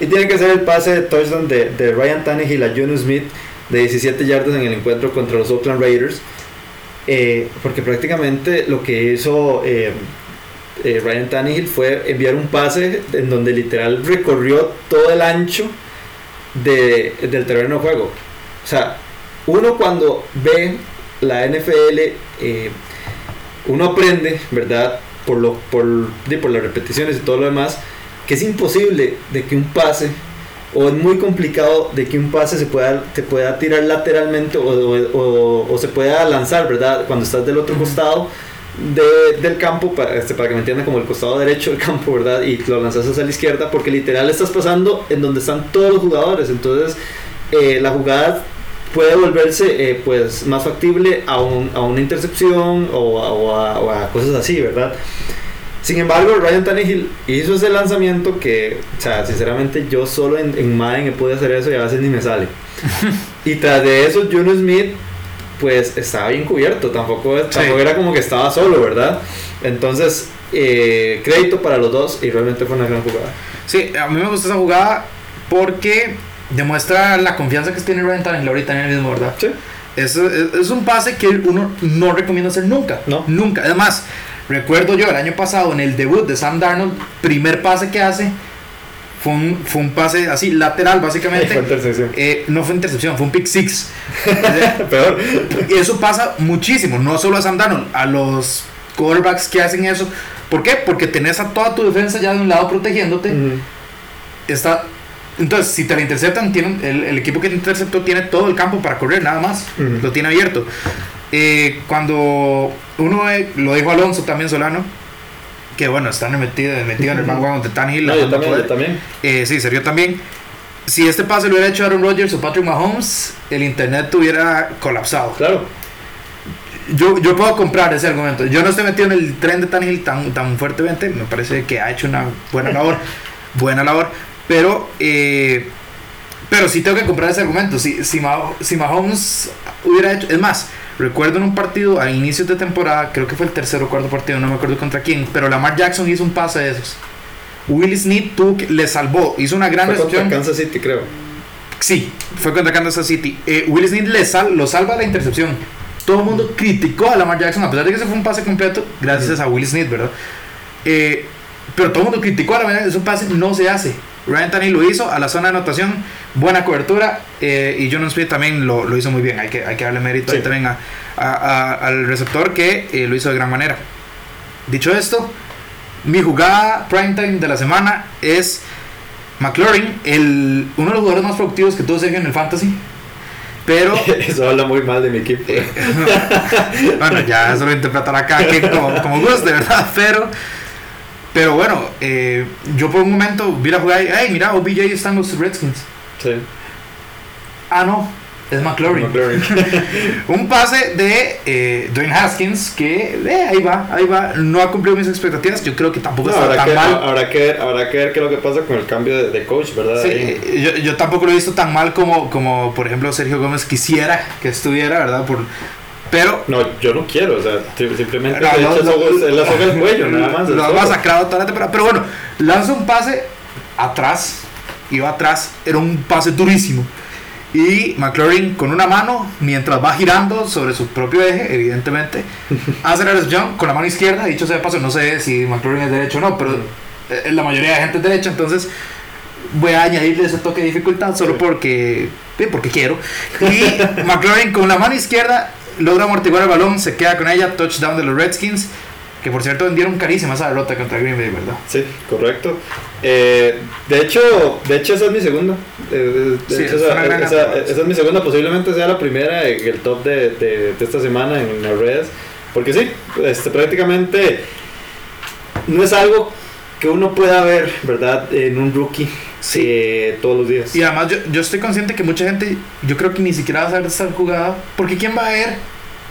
Y tiene que ser el pase de touchdown de, de Ryan Tannehill a John Smith de 17 yardas en el encuentro contra los Oakland Raiders. Eh, porque prácticamente lo que hizo eh, Ryan Tannehill fue enviar un pase en donde literal recorrió todo el ancho de, del terreno de juego. O sea, uno cuando ve la NFL, eh, uno aprende, ¿verdad? Por, lo, por, por las repeticiones y todo lo demás, que es imposible de que un pase, o es muy complicado de que un pase se pueda, te pueda tirar lateralmente o, o, se pueda lanzar, ¿verdad? Cuando estás del otro costado de, del campo, para, este, para que me entiendan como el costado derecho del campo, ¿verdad? Y lo lanzas hacia la izquierda, porque literal estás pasando en donde están todos los jugadores. Entonces, eh, la jugada puede volverse eh, pues más factible a, un, a una intercepción o a, o, a, cosas así, ¿verdad? Sin embargo, Ryan Tannehill hizo ese lanzamiento que, o sea, sinceramente yo solo en, en Madden he podido hacer eso y a veces ni me sale. y tras de eso, Juno Smith pues estaba bien cubierto, tampoco, era como que estaba solo, ¿verdad? Entonces, eh, crédito para los dos y realmente fue una gran jugada. Sí, a mí me gusta esa jugada porque demuestra la confianza que tiene Ryan Tannehill ahorita en el mismo, ¿verdad? Sí. Es, es, un pase que uno no recomienda hacer nunca. No. Nunca. Además, recuerdo yo el año pasado en el debut de Sam Darnold, primer pase que hace fue un, fue un pase así lateral, básicamente. Fue intercepción. Eh, no fue intercepción, fue un pick six. Peor. Y eso pasa muchísimo, no solo a Sam Darnold, a los quarterbacks que hacen eso. ¿Por qué? Porque tenés a toda tu defensa ya de un lado protegiéndote. Ujú. Está, entonces, si te la interceptan, tienen, el, el equipo que te interceptó tiene todo el campo para correr, nada más. Ujú. Lo tiene abierto. Eh, cuando uno, eh, lo dijo Alonso también Solano, que bueno, están metido, metido en el bandwagon de Tannehill. No, yo también, poder. yo también. Eh, sí, serio también. Si este pase lo hubiera hecho Aaron Rodgers o Patrick Mahomes, el internet hubiera colapsado. Claro. Yo, yo puedo comprar ese argumento. Yo no estoy metido en el tren de Tannehill tan, tan fuertemente. Me parece que ha hecho una buena labor. buena labor. Pero, eh, pero sí tengo que comprar ese argumento. Si, si, Mah- si Mahomes hubiera hecho. Es más, recuerdo en un partido a inicios de temporada, creo que fue el tercer o cuarto partido, no me acuerdo contra quién. Pero Lamar Jackson hizo un pase de esos. Will Smith tuvo que- le salvó, hizo una gran Fue contra. Kansas City, creo. Sí, fue contra Kansas City. Eh, Will Smith le sal- lo salva la intercepción. Todo el mundo criticó a Lamar Jackson, a pesar de que ese fue un pase completo, gracias a Will Smith, ¿verdad? Eh, pero todo el mundo criticó a Lamar Jackson, ese pase no se hace. Ryan Tannehill lo hizo a la zona de anotación, buena cobertura, eh, y Jonas Smith también lo, lo hizo muy bien. Hay que, hay que darle mérito ahí Sí. también a- a- a- al receptor que eh, lo hizo de gran manera. Dicho esto, mi jugada primetime de la semana es McLaurin, el, uno de los jugadores más productivos que tuvo Sergio en el Fantasy. Pero, Eso habla muy mal de mi equipo. Bueno, ya eso lo interpretará quien como, como guste, ¿verdad? Pero, pero bueno, eh, yo por un momento vi la jugada y, hey, mira, OBJ están los Redskins. Sí. Ah, no, es McLaurin. McLaurin. Un pase de eh, Dwayne Haskins que eh, ahí va, ahí va. No ha cumplido mis expectativas. Yo creo que tampoco No, está tan que, mal. habrá, que ver, habrá que ver qué es lo que pasa con el cambio de, de coach, ¿verdad? Sí, eh, yo, yo tampoco lo he visto tan mal como, como por ejemplo Sergio Gómez quisiera que estuviera, ¿verdad? Por, pero No, yo no quiero, o sea, sim- simplemente No, no, no, la soga al cuello, nada más. lo ha masacrado toda la temporada. Pero bueno, lanza un pase atrás, iba atrás, era un pase durísimo. Y McLaurin con una mano, mientras va girando sobre su propio eje, evidentemente, hace la recepción con la mano izquierda. Dicho sea de paso, no sé si McLaurin es derecho o no, pero eh, la mayoría de gente es derecha, entonces voy a añadirle ese toque de dificultad solo Sí. porque, porque quiero. Y McLaurin con la mano izquierda logra amortiguar el balón, se queda con ella, touchdown de los Redskins, que por cierto vendieron carísima esa derrota contra Green Bay, ¿verdad? Sí, correcto. Eh, de hecho, de hecho esa es mi segunda. Eh, de Sí, hecho, es esa, una gran esa- temporada. esa es mi segunda, posiblemente sea la primera en el top de, de- de esta semana en las redes. Porque sí, este, prácticamente no es algo que uno pueda ver, ¿verdad? En un rookie Sí. eh, todos los días. Y además yo, yo estoy consciente que mucha gente, yo creo que ni siquiera va a saber de esta jugada, porque ¿quién va a ver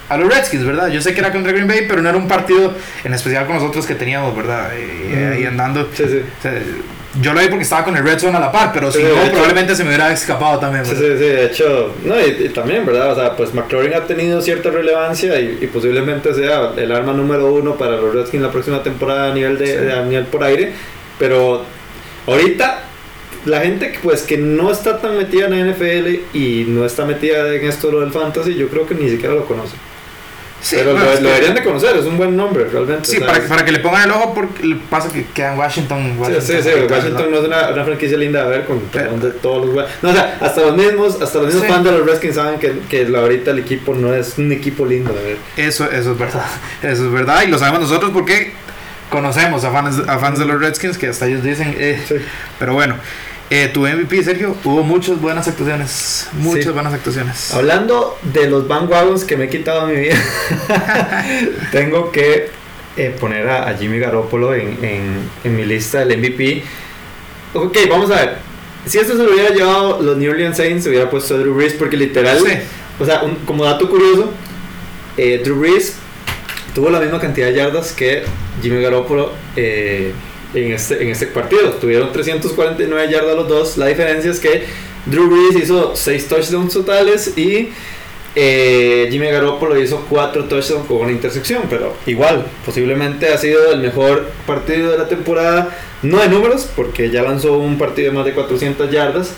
a los Redskins, verdad? Yo sé que era contra Green Bay, pero no era un partido en especial con nosotros que teníamos, ¿verdad? Eh, Mm. ahí andando. Sí, sí. O sea, yo lo vi porque estaba con el Red Zone a la par, pero si Sí, no, de hecho. probablemente se me hubiera escapado también, Sí, ¿verdad? sí, sí, de hecho, no, y, y también, ¿verdad? O sea, pues McLaurin ha tenido cierta relevancia y, y posiblemente sea el arma número uno para los Redskins la próxima temporada a nivel, de, Sí. de- a nivel por aire, pero ahorita la gente que, pues que no está tan metida en la NFL y no está metida en esto lo del fantasy, yo creo que ni siquiera lo conoce. Sí, pero bueno, lo, lo que- deberían de conocer, es un buen nombre realmente. Sí, para, es- para que le pongan el ojo porque pasa que queda en Washington. Sí, Washington sí, sí, ahorita, Washington ¿verdad? no es una, una franquicia linda de ver con de todos los No, o sea, hasta los mismos, hasta los mismos Sí. fans de los Redskins saben que, que ahorita el equipo no es un equipo lindo de ver. Eso, eso es verdad. Eso es verdad. Y lo sabemos nosotros porque conocemos a fans, a fans de los Redskins que hasta ellos dicen. eh, Sí. Pero bueno, eh, tu MVP, Sergio, hubo muchas buenas actuaciones. Muchas Sí. buenas actuaciones. Hablando de los bandwagons que me he quitado de mi vida, tengo que eh, poner a, a Jimmy Garoppolo en, en- en mi lista del MVP. Ok, vamos a ver. Si esto se lo hubiera llevado los New Orleans Saints, se hubiera puesto a Drew Brees porque literal, Sí. o sea, un- como dato curioso, eh, Drew Brees tuvo la misma cantidad de yardas que Jimmy Garoppolo eh, en, este, en este partido. Tuvieron 349 yardas los dos. La diferencia es que Drew Brees hizo 6 touchdowns totales y eh, Jimmy Garoppolo hizo 4 touchdowns con una intersección. Pero igual, posiblemente ha sido el mejor partido de la temporada. No de números, porque ya lanzó un partido de más de 400 yardas.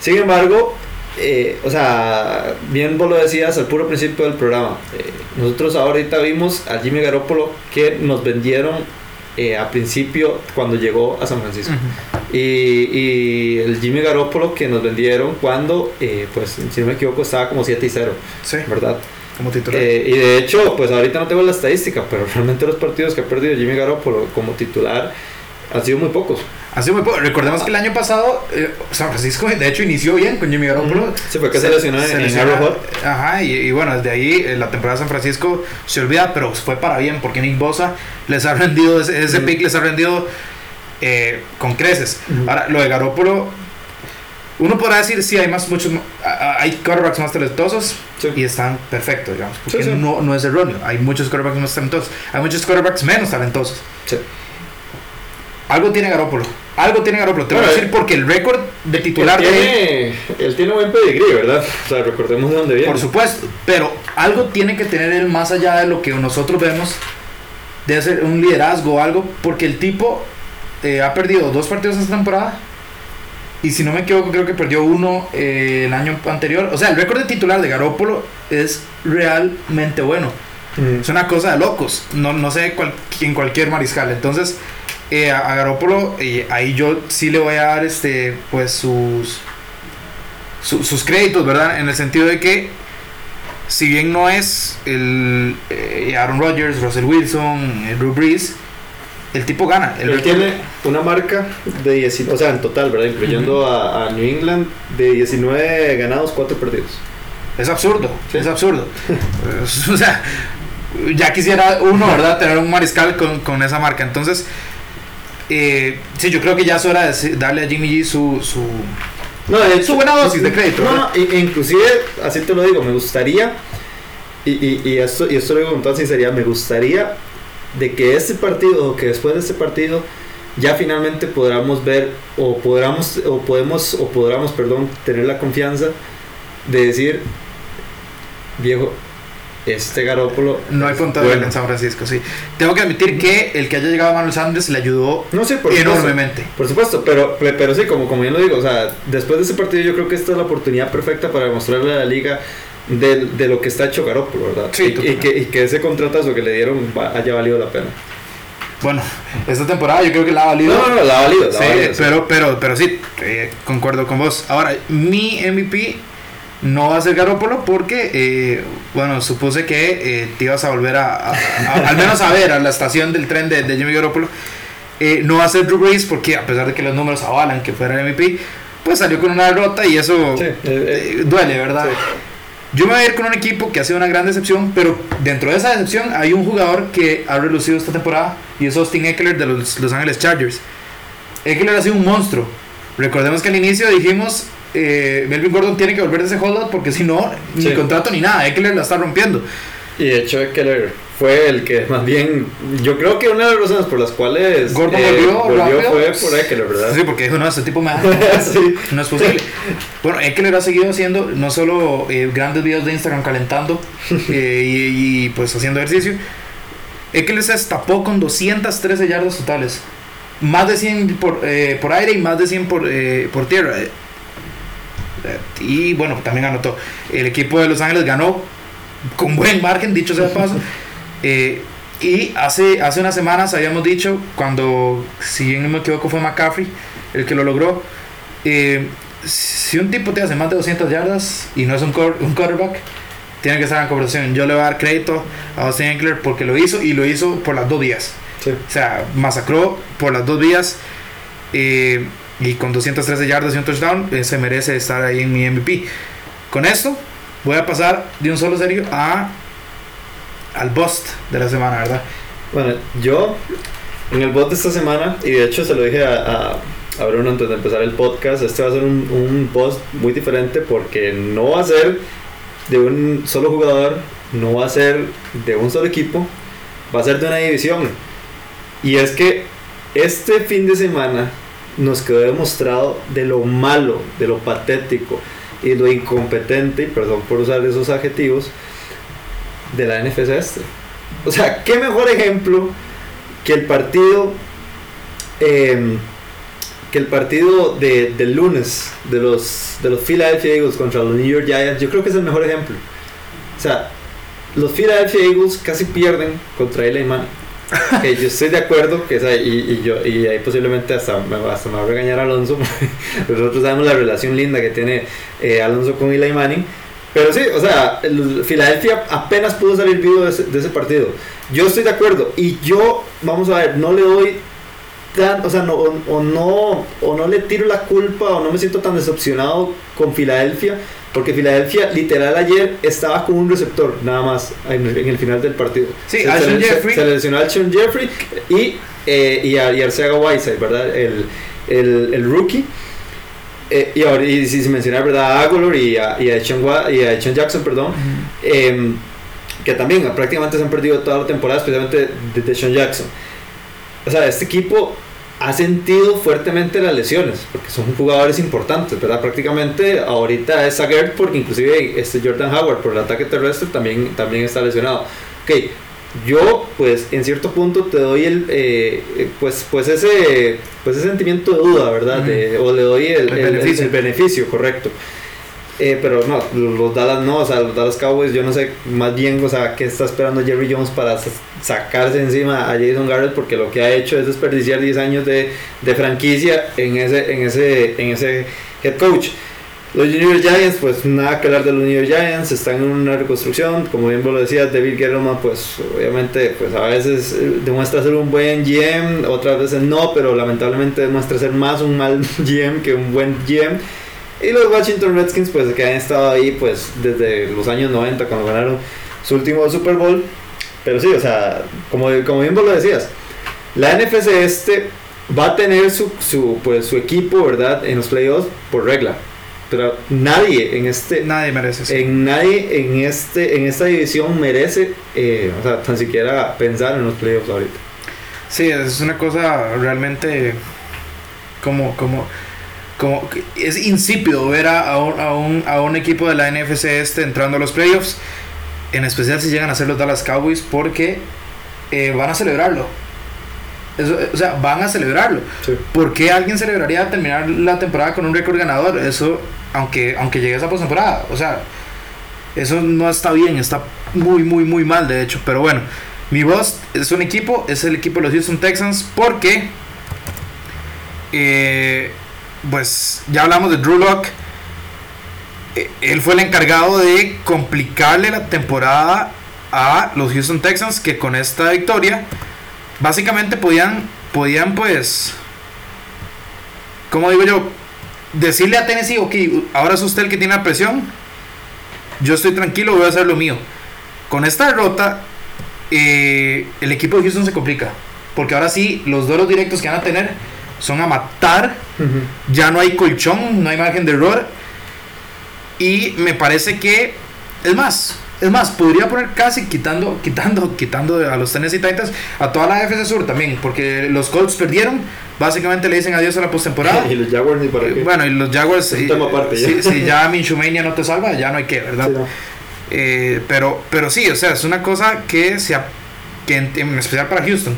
Sin embargo, eh, o sea, bien vos lo decías al puro principio del programa. eh, nosotros ahorita vimos a Jimmy Garoppolo que nos vendieron eh, a principio cuando llegó a San Francisco. y, y, el Jimmy Garoppolo que nos vendieron cuando, eh, pues si no me equivoco, estaba como 7 y 0. Sí. ¿Verdad? Como titular. Eh, y de hecho, pues ahorita no tengo la estadística, pero realmente los partidos que ha perdido Jimmy Garoppolo como titular han sido muy pocos. Ha sido muy poco. Recordemos que el año pasado eh, San Francisco, de hecho, inició bien con Jimmy Garoppolo. Se fue que se, lesionó en, en Arrowhead. Ajá, y, y, bueno, desde ahí eh, la temporada de San Francisco se olvida, pero fue para bien porque Nick Bosa les ha rendido, ese, ese pick les ha rendido eh, con creces. Ahora, lo de Garoppolo, uno podrá decir, sí, hay más, muchos, hay quarterbacks más talentosos Sí. y están perfectos, digamos, porque Sí, sí. No, no es erróneo. Hay muchos quarterbacks más talentosos, hay muchos quarterbacks menos talentosos. Sí. Algo tiene Garoppolo. Algo tiene Garoppolo. Te voy a decir porque el récord de titular él, de él, tiene, él tiene buen pedigrí, ¿verdad? O sea, recordemos de dónde viene. por supuesto, pero algo tiene que tener él más allá de lo que nosotros vemos, de ser un liderazgo o algo, porque el tipo eh, ha perdido dos partidos esta temporada. Y si no me equivoco, creo que perdió uno eh, el año anterior. O sea, el récord de titular de Garoppolo es realmente bueno. Mm. Es una cosa de locos. No, no sé cual- en cualquier mariscal. Entonces, eh, a, eh, ahí yo sí le voy a dar este, pues sus, su- sus créditos, ¿verdad? En el sentido de que, si bien no es el eh, Aaron Rodgers, Russell Wilson, Drew Brees, el tipo gana. El Él tiene una marca de 19, o sea, en total, ¿verdad? Incluyendo a, a New England, de 19 ganados, 4 perdidos. Es absurdo, Sí. es absurdo. o sea, ya quisiera uno, ¿verdad? Tener un mariscal con, con esa marca. Entonces, eh, sí, yo creo que ya es hora de darle a Jimmy G su... su No, de Su buena dosis de crédito, No, inclusive, así te lo digo, me gustaría, y, y, y esto, y esto lo digo con toda sinceridad, me gustaría de que este partido, o que después de este partido, ya finalmente podamos ver, o podamos, o podemos, o podamos, perdón, tener la confianza de decir, viejo, este Garópolo. no hay bueno. en San Francisco, sí. Tengo que admitir que el que haya llegado a Manuel Sanders le ayudó No sé, por supuesto. enormemente. Por supuesto, pero, pe- pero sí, como, como bien lo digo, o sea, después de ese partido yo creo que esta es la oportunidad perfecta para demostrarle a la liga de, de lo que está hecho Garoppolo, ¿verdad? Sí, y, y que, y que ese contratazo que le dieron haya valido la pena. Bueno, esta temporada yo creo que la ha valido. No, no, no, la ha valido, la Sí, valido, sí. pero, pero, pero sí, eh, concuerdo con vos. Ahora, mi MVP no va a ser Garoppolo porque, eh, bueno, supuse que eh, te ibas a volver a, a- a- al menos a ver a la estación del tren de, de Jimmy Garoppolo. Eh, no va a ser Drew Brees porque, a pesar de que los números avalan que fuera el MVP, pues salió con una derrota y eso Sí, eh, eh, duele, ¿verdad? sí. Yo me voy a ir con un equipo que ha sido una gran decepción, pero dentro de esa decepción hay un jugador que ha relucido esta temporada y es Austin Eckler de los Los Angeles Chargers. Eckler ha sido un monstruo. Recordemos que al inicio dijimos, eh, Melvin Gordon tiene que volver de ese holdout porque si no, ni Sí. contrato ni nada, Eckler la está rompiendo. Y de hecho Keller fue el que más bien, yo creo que una de las razones por las cuales eh, Gordon volvió rápido. fue por Eckler, ¿verdad? Sí, porque dijo, no, este tipo me da... Sí. No es posible. Bueno, Eckler ha seguido haciendo no solo eh, grandes videos de Instagram calentando eh, y, y, pues haciendo ejercicio. Eckler se destapó con 213 yardas totales. Más de 100 por, eh, por aire y más de 100 por, eh, por tierra. Y bueno, también anotó. El equipo de Los Ángeles ganó con buen margen, dicho sea de paso. Eh, y hace, hace unas semanas habíamos dicho, cuando, si bien no me equivoco, fue McCaffrey el que lo logró. eh, si un tipo te hace más de 200 yardas y no es un, un quarterback, tiene que estar en conversación. Yo le voy a dar crédito a Austin Eckler porque lo hizo y lo hizo por las dos vías. Sí. O sea, masacró por las dos vías. eh, y con 213 yardas y un touchdown, eh, se merece estar ahí en mi MVP. Con esto, voy a pasar de un solo serio a al bust de la semana, ¿verdad? Bueno, yo en el bot de esta semana, y de hecho se lo dije a, a, a Bruno antes de empezar el podcast, este va a ser un, un post muy diferente porque no va a ser de un solo jugador, no va a ser de un solo equipo, va a ser de una división. Y es que este fin de semana nos quedó demostrado de lo malo, de lo patético y lo incompetente, y perdón por usar esos adjetivos, de la NFC este. O sea, qué mejor ejemplo que el partido eh, que el partido de, del lunes de los de los Philadelphia Eagles contra los New York Giants. Yo creo que es el mejor ejemplo. O sea, los Philadelphia Eagles casi pierden contra Eli Manning. Que yo estoy de acuerdo que y, y, yo y ahí posiblemente hasta hasta me va a regañar Alonso nosotros sabemos la relación linda que tiene eh, Alonso con Eli Manning pero sí, o sea, el, Filadelfia apenas pudo salir vivo de ese, de ese, partido. Yo estoy de acuerdo. Y yo, vamos a ver, no le doy tan, o sea, no, o, o, no, o no le tiro la culpa, o no me siento tan decepcionado con Filadelfia, porque Filadelfia, literal, ayer estaba con un receptor, nada más, en, en el final del partido. Sí, se, Alshon se, Jeffrey. Se, lesionó Alshon Jeffrey y, eh, y, a, y Arcega Whiteside, ¿verdad? El, el, el rookie. Eh, y, ahora, y si se menciona verdad a Agolor y a, y a, Sean, y a Sean Jackson, perdón, uh -huh. eh, que también prácticamente se han perdido toda la temporada, especialmente de, de Sean Jackson. O sea, este equipo ha sentido fuertemente las lesiones, porque son jugadores importantes, ¿verdad? Prácticamente ahorita es Sagert, porque inclusive este Jordan Howard por el ataque terrestre también, también está lesionado. Ok, yo pues en cierto punto te doy el eh, pues pues ese pues ese sentimiento de duda verdad uh -huh. de, o le doy el, el, el, beneficio. el beneficio. correcto eh, pero no los Dallas no o sea los Dallas Cowboys yo no sé más bien o sea qué está esperando Jerry Jones para sacarse encima a Jason Garrett porque lo que ha hecho es desperdiciar 10 años de, de franquicia en ese en ese en ese head coach los York Giants, pues nada que hablar de los York Giants, están en una reconstrucción, como bien vos lo decías, David Gettleman, pues obviamente, pues a veces demuestra ser un buen GM, otras veces no, pero lamentablemente demuestra ser más un mal GM que un buen GM. Y los Washington Redskins, pues que han estado ahí, pues desde los años 90, cuando ganaron su último Super Bowl. Pero sí, o sea, como, como bien vos lo decías, la NFC este va a tener su, su, pues, su equipo, ¿verdad? En los playoffs por regla pero nadie en este nadie merece sí. en nadie en este en esta división merece eh, o sea tan siquiera pensar en los playoffs ahorita sí es una cosa realmente como como como es insípido ver a, a, un, a, un, a un equipo de la NFC este entrando a los playoffs en especial si llegan a ser los Dallas Cowboys porque eh, van a celebrarlo eso, o sea, van a celebrarlo. Sí. ¿Por qué alguien celebraría terminar la temporada con un récord ganador? Eso, aunque, aunque llegue esa postemporada. O sea, eso no está bien, está muy, muy, muy mal, de hecho. Pero bueno, mi voz es un equipo, es el equipo de los Houston Texans, porque, eh, pues, ya hablamos de Drew Locke. Él fue el encargado de complicarle la temporada a los Houston Texans, que con esta victoria básicamente podían, podían pues, como digo yo, decirle a Tennessee, ok, ahora es usted el que tiene la presión, yo estoy tranquilo, voy a hacer lo mío. Con esta derrota, eh, el equipo de Houston se complica, porque ahora sí, los duelos directos que van a tener son a matar, uh -huh. ya no hay colchón, no hay margen de error, y me parece que, es más, es más, podría poner casi quitando, quitando, quitando a los Tennessee Titans a toda la FC Sur también, porque los Colts perdieron, básicamente le dicen adiós a la postemporada. y los Jaguars ni para qué. Bueno, y los Jaguars, tema aparte ya. Si, si ya Minshumania no te salva, ya no hay que, ¿verdad? Sí, no. eh, pero, pero sí, o sea, es una cosa que se que en, en especial para Houston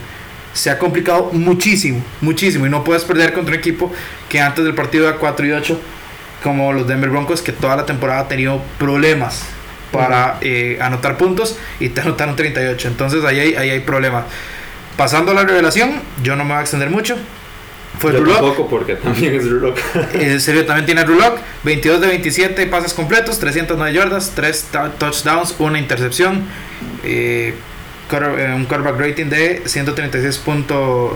se ha complicado muchísimo, muchísimo, y no puedes perder contra un equipo que antes del partido era 4 y 8 como los Denver Broncos que toda la temporada ha tenido problemas para eh, anotar puntos y te anotaron 38. Entonces ahí hay, ahí hay problema. Pasando a la revelación, yo no me voy a extender mucho. Fue yo tampoco porque también es Drew Lock. En serio, también tiene Drew Lock. 22 de 27 pases completos, 309 yardas, 3 touchdowns, una intercepción. Eh, un quarterback rating de 136 puntos.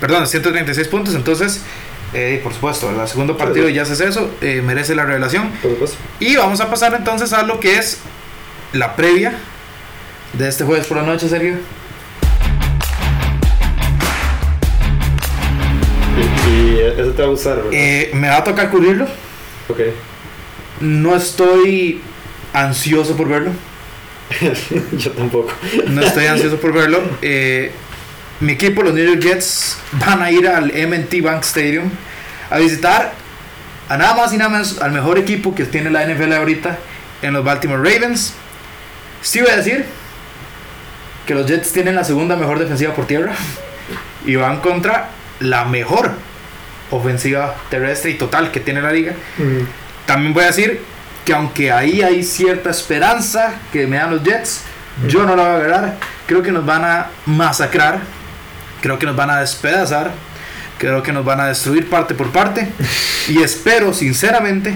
Perdón, 136 puntos. Entonces, eh, por supuesto, el segundo partido ya haces eso, eh, merece la revelación. Y vamos a pasar entonces a lo que es la previa de este jueves por la noche, Sergio. Y, y eso te va a gustar, ¿verdad? Eh, me va a tocar cubrirlo. Ok. No estoy ansioso por verlo. Yo tampoco. No estoy ansioso por verlo. Eh, mi equipo, los New York Jets, van a ir al MT Bank Stadium a visitar a nada más y nada menos al mejor equipo que tiene la NFL ahorita en los Baltimore Ravens. Sí voy a decir que los Jets tienen la segunda mejor defensiva por tierra y van contra la mejor ofensiva terrestre y total que tiene la liga. Mm. También voy a decir que aunque ahí hay cierta esperanza que me dan los Jets, yo no la voy a agarrar. creo que nos van a masacrar, creo que nos van a despedazar, creo que nos van a destruir parte por parte y espero sinceramente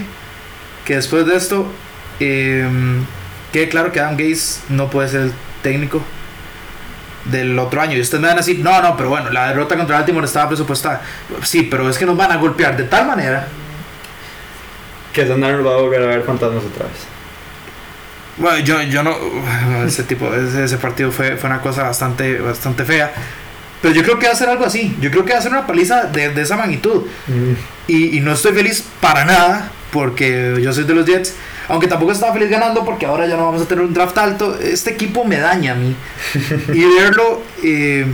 que después de esto eh, quede claro que Adam Gaze no puede ser técnico del otro año. Y ustedes me van a decir, no, no, pero bueno, la derrota contra Baltimore estaba presupuestada. Sí, pero es que nos van a golpear de tal manera. Que Sandar va a volver a ver fantasmas otra vez. Bueno, yo, yo no. Ese tipo, ese, ese partido fue, fue una cosa bastante, bastante fea. Pero yo creo que va a ser algo así. Yo creo que va a ser una paliza de, de esa magnitud. Y, y no estoy feliz para nada porque yo soy de los Jets. Aunque tampoco estaba feliz ganando porque ahora ya no vamos a tener un draft alto. Este equipo me daña a mí. y verlo, eh,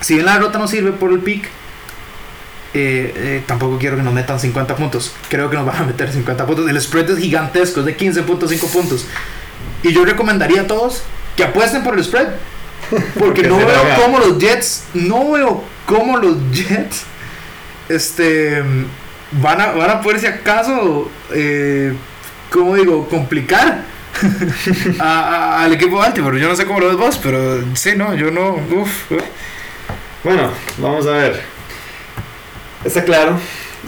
si bien la derrota no sirve por el pick, eh, eh, tampoco quiero que nos metan 50 puntos. Creo que nos van a meter 50 puntos. El spread es gigantesco, es de 15.5 puntos. Y yo recomendaría a todos que apuesten por el spread. Porque Que no veo haga. cómo los Jets, no veo cómo los Jets este, van, a, van a poder, si acaso, eh, ¿cómo digo?, complicar a- a- al equipo de Baltimore. Yo no sé cómo lo ves vos, pero sí, no, yo no. Uf, uf. Bueno, vamos a ver. Está claro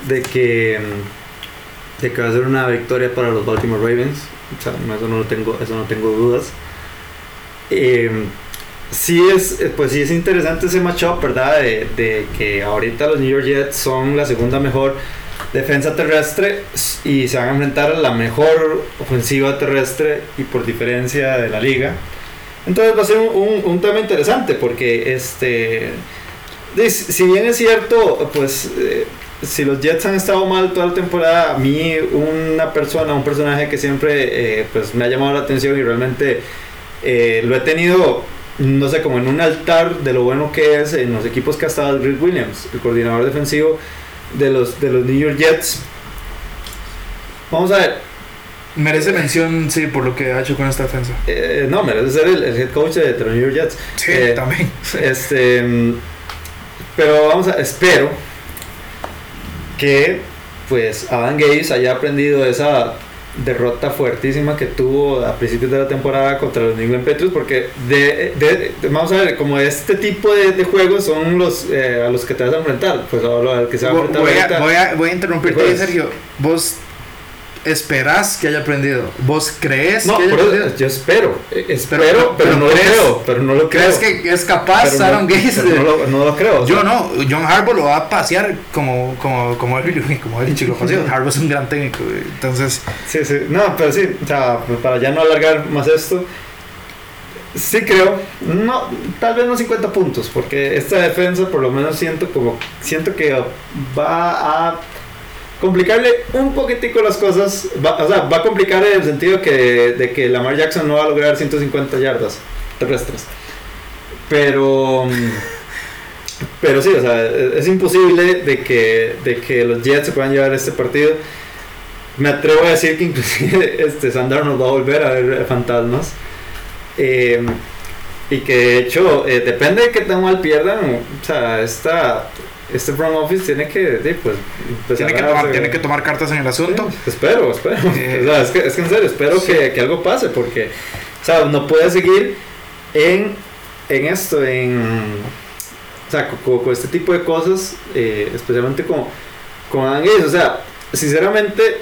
de que, mm, de que va a ser una victoria para los Baltimore Ravens. O sea, eso no lo tengo, eso no tengo dudas. Eh, sí es, eh, pues sí es interesante ese matchup, ¿verdad? De, de que ahorita los New York Jets son la segunda mejor defensa terrestre y se van a enfrentar a la mejor ofensiva terrestre y por diferencia de la liga. Entonces va a ser un, un- un tema interesante porque este si bien es cierto, pues eh, si los Jets han estado mal toda la temporada, a mí una persona, un personaje que siempre eh, pues me ha llamado la atención y realmente eh, lo he tenido, no sé, como en un altar de lo bueno que es en los equipos que ha estado Greg Williams, el coordinador defensivo de los, de los New York Jets. Vamos a ver, Merece mención, sí, por lo que ha hecho con esta defensa. eh, no, merece ser el, el head coach de, los New York Jets. Sí, Eh, también. Este, mm, pero vamos a, espero que pues Adam Gaze haya aprendido esa derrota fuertísima que tuvo a principios de la temporada contra los New England Patriots porque de, de- de- vamos a ver como este tipo de, juegos son los eh, a los que te vas a enfrentar pues a al que se va a enfrentar voy a, voy a- voy a interrumpirte. Sergio. Vos esperás que haya aprendido. Vos crees no que haya aprendido. yo espero eh, espero Pero- pero, pero no lo crees- creo pero no lo creo ¿Crees que es capaz no- Aaron pero de- no, lo, no lo creo Yo no, John Harbaugh lo va a pasear como como como él, como él chico paseó. Harbaugh es un gran técnico, entonces Sí, sí, no, pero sí, o sea, para ya no alargar más esto, sí creo, no, tal vez no 50 puntos, porque esta defensa por lo menos siento como, siento que va a complicarle un poquitico las cosas, va- o sea, va a complicar en el sentido que, de que Lamar Jackson no va a lograr 150 yardas terrestres, pero... mm, Pero sí, o sea, es imposible de que, de que los Jets se puedan llevar este partido. Me atrevo a decir que inclusive este Sandar nos va a volver a ver fantasmas. Eh, y que de hecho, eh, depende de qué tan mal pierdan, o sea, esta, este front office tiene que, pues, tiene que tomar tiene que tomar cartas en el asunto. Sí, espero, espero. Eh, O sea, es, que, es que en serio, espero sí. que, que algo pase, porque, o sea, no puede seguir en, en esto, en. O sea, con, con este tipo de cosas, eh, especialmente con, con Adam. O sea, sinceramente,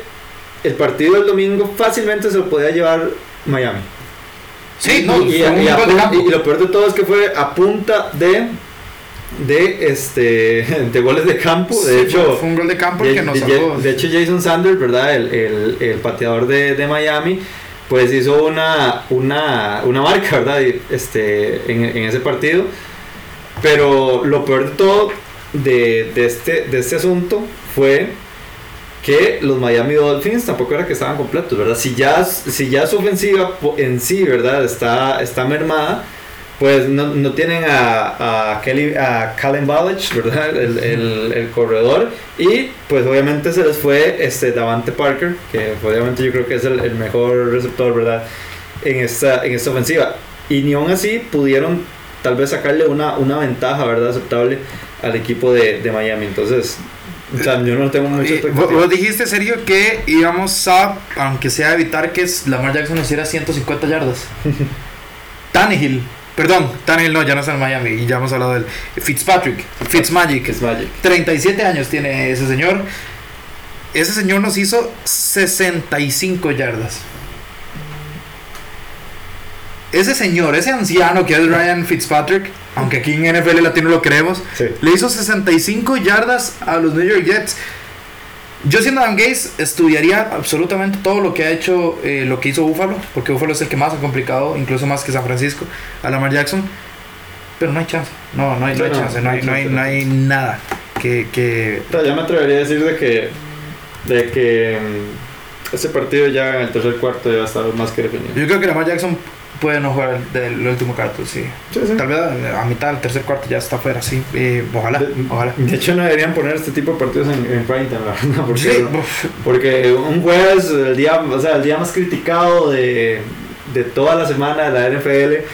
el partido del domingo fácilmente se lo podía llevar Miami. Sí, no, y, a y lo peor de todo es que fue a punta de. De este de goles de campo. De Sí, hecho, fue, un gol de campo de, que nos de- salvó. de hecho, Jason Sanders, ¿verdad? El, el, el pateador de, de Miami, pues hizo una, una, una marca, ¿verdad? Este, en, en ese partido. Pero lo peor de todo de, de este, de este asunto fue que los Miami Dolphins tampoco era que estaban completos, ¿verdad? Si ya, si ya su ofensiva en sí, ¿verdad? Está, está mermada, pues no, no tienen a, a, Kelly, a Callum Ballage, ¿verdad? El, el, el corredor. Y pues obviamente se les fue este Davante Parker, que obviamente yo creo que es el, el mejor receptor, ¿verdad? En esta, en esta ofensiva. Y ni aún así pudieron tal vez sacarle una, una ventaja, ¿verdad? Aceptable al equipo de, de Miami. Entonces, o sea, yo no tengo mucha Y vos, dijiste, Sergio, que íbamos a, aunque sea evitar que Lamar Jackson nos hiciera 150 yardas. Tannehill Perdón, Tannehill no, ya no está en Miami y ya hemos hablado del Fitzpatrick, Fitzmagic. Fitzmagic. 37 años tiene ese señor. Ese señor nos hizo 65 yardas. Ese señor, ese anciano que es Ryan Fitzpatrick, aunque aquí en NFL Latino lo creemos, Sí. le hizo 65 yardas a los New York Jets. Yo siendo Adam Gaze estudiaría absolutamente todo lo que ha hecho, eh, lo que hizo Buffalo, porque Buffalo es el que más ha complicado, incluso más que San Francisco, a Lamar Jackson. Pero no hay chance, no, no hay, no hay No, chance, no hay, no hay, no hay nada que, que O sea, yo me atrevería a decir de que, de que mm, ese partido ya en el tercer cuarto ya está más que definido. Yo creo que Lamar Jackson puede no jugar el, del último cuarto, sí. Sí, sí. Tal vez a, a mitad del tercer cuarto ya está fuera, sí. Eh, ojalá, De, ojalá. de hecho, no deberían poner este tipo de partidos en, en prime time, la verdad, porque, Sí, porque un jueves, el día, o sea, el día más criticado de, de toda la semana de la NFL,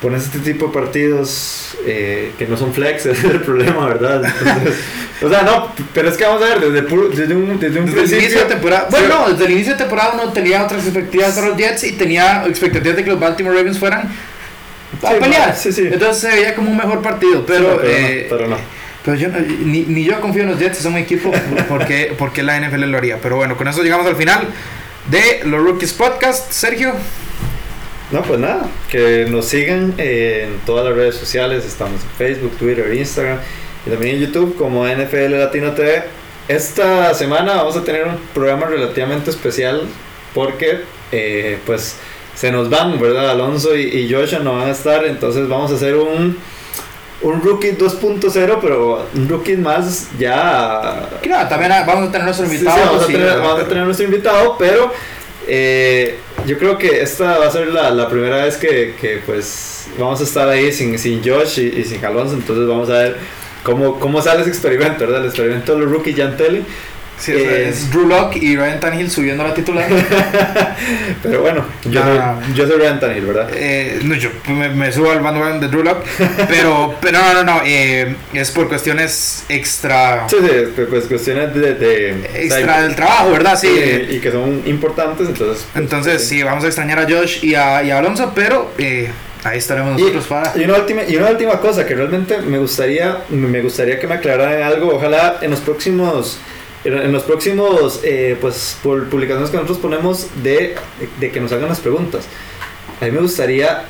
pones este tipo de partidos eh, que no son flex, ese es el problema, ¿verdad? Entonces, o sea, no, pero es que vamos a ver, desde, puro- desde un, desde un desde el inicio de temporada. Bueno, no, desde el inicio de temporada uno tenía otras expectativas para los Jets y tenía expectativas de que los Baltimore Ravens fueran a Sí, pelear. sí, sí. Entonces se veía como un mejor partido, pero. Pero, eh, no, pero no. pero yo no- ni, ni yo confío en los Jets, son un equipo porque, porque la NFL lo haría. Pero bueno, con eso llegamos al final de los Rookies Podcast. Sergio, No, pues nada, que nos sigan en todas las redes sociales, estamos en Facebook, Twitter, Instagram y también en YouTube como NFL Latino TV. Esta semana vamos a tener un programa relativamente especial porque pues pues se nos van, ¿verdad? Alonso y, y Joshua no van a estar, entonces vamos a hacer un, un rookie 2.0, pero un rookie más ya claro, también vamos a tener nuestro Sí, sí, invitado. vamos, a sí, tener, vamos a tener nuestro invitado, pero eh, yo creo que esta va a ser la, la primera vez que, que, pues vamos a estar ahí sin, sin Josh y, y sin Alonso, entonces vamos a ver cómo, cómo sale ese experimento, ¿verdad? El experimento de los rookies ya en tele. Sí, o sea, Eh, es Drew Lock y Ryan Tannehill subiendo la titular. Pero bueno, yo, Ah. soy, yo soy Ryan Tannehill, ¿verdad? Eh, no, yo me, me subo al bandwagon de Drew Lock, pero, pero no, no, no, eh, es por cuestiones extra, Sí, sí, pues, cuestiones de... de extra del trabajo, ¿verdad? Sí. y, y que son importantes, entonces... pues, Entonces, sí, vamos a extrañar a Josh y a, y a Alonso, pero eh, ahí estaremos Y, nosotros para. y una última, y una última cosa que realmente me gustaría, me gustaría que me aclararan algo. Ojalá en los próximos, en los próximos, eh, pues por publicaciones que nosotros ponemos de, de que nos hagan las preguntas. A mí me gustaría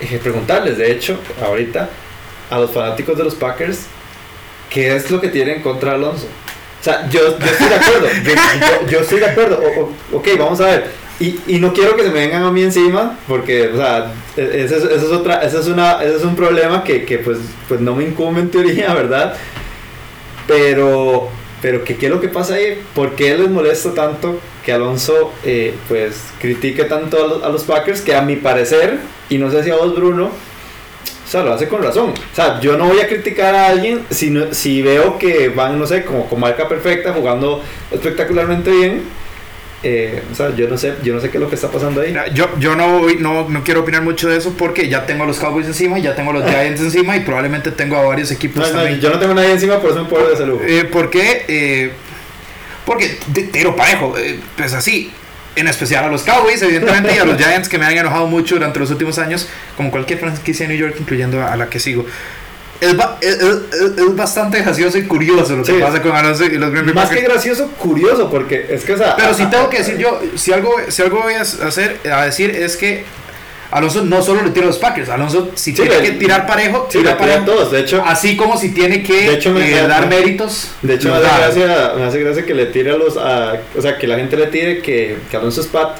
eh, preguntarles, de hecho, ahorita a los fanáticos de los Packers, qué es lo que tienen contra Alonso. O sea, yo, yo estoy de acuerdo. Yo, yo- yo estoy de acuerdo. O- o- ok, vamos a ver. Y, y no quiero que se me vengan a mí encima, porque, o sea, e- ese es, ese es otra, ese es una, ese es un problema que, que, pues, pues no me incumbe en teoría, ¿verdad? Pero, pero que, ¿qué es lo que pasa ahí? ¿Por qué les molesta tanto que Alonso, eh, pues, critique tanto a los, a los Packers que a mi parecer, y no sé si a vos, Bruno, o sea, lo hace con razón. O sea, yo no voy a criticar a alguien si, no- si veo que van, no sé, como con marca perfecta, jugando espectacularmente bien. Eh, o sea, yo no sé, yo no sé qué es lo que está pasando ahí. Yo, yo no, voy- no, no quiero opinar mucho de eso porque ya tengo a los Cowboys encima y ya tengo a los Giants encima y probablemente tengo a varios equipos No, no, también. yo no tengo nadie encima, por eso me puedo de salud. Eh, ¿Por qué? Eh, porque tiro parejo, eh, pues así. En especial a los Cowboys, evidentemente, y a los Giants que me han enojado mucho durante los últimos años, como cualquier franquicia de New York, incluyendo a la que sigo. Es, ba- es, es- es bastante gracioso y curioso lo que Sí. pasa con Alonso y los Green Bay Más que gracioso, curioso, porque es que, o sea. Pero si tengo que decir yo, si algo, si algo voy a hacer, a decir es que Alonso no solo le tira a los Packers, Alonso si Sí, tiene que tirar parejo, tira parejo. todos. De hecho, Así como si tiene que De hecho, me- eh, me- dar me- méritos. de hecho me hace, gracia, me hace gracia que le tire a los. a- o sea, que la gente le tire que, que Alonso es pat.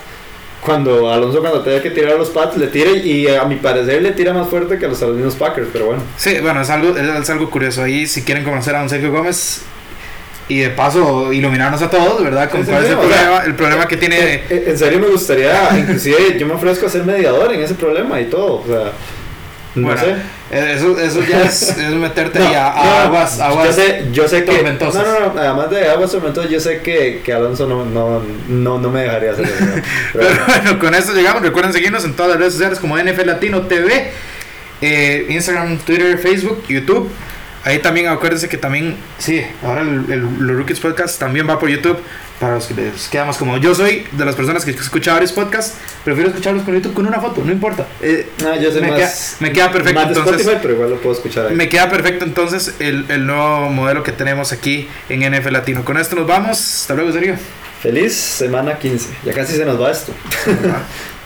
Cuando Alonso, cuando tenga que tirar a los Pats, le tire y a mi parecer le tira más fuerte que a los mismos Packers, pero bueno. Sí, bueno, es algo, es algo curioso. Ahí, si quieren conocer a don Sergio Gómez y de paso iluminarnos a todos, ¿verdad? Con cuál es el problema, el problema que tiene. Eh, eh, En serio me gustaría, inclusive yo me ofrezco a ser mediador en ese problema y todo, o sea, no Bueno, sé. eh, Eso, eso ya es, es meterte No, a, no, aguas, aguas. yo sé, yo sé que tormentosas. no, no, no, además de aguas tormentosas, yo sé que, que Alonso no, no, no, no me dejaría hacer eso. Pero- Pero bueno, con esto llegamos. Recuerden seguirnos en todas las redes sociales como NFL Latino TV, eh, Instagram, Twitter, Facebook, YouTube. Ahí también acuérdense que también, sí, ahora el, el- los Rookies Podcast también va por YouTube. Para los que les queda más cómodo. Yo soy de las personas que escucha varios podcasts, prefiero escucharlos con YouTube con una foto, no importa. Eh, No, yo soy me, más, queda, me queda perfecto más de entonces. Spotify, pero igual lo puedo escuchar ahí. Me queda perfecto entonces el, el nuevo modelo que tenemos aquí en NF Latino. Con esto nos vamos. Hasta luego, Sergio. Feliz semana 15. Ya casi se nos va esto.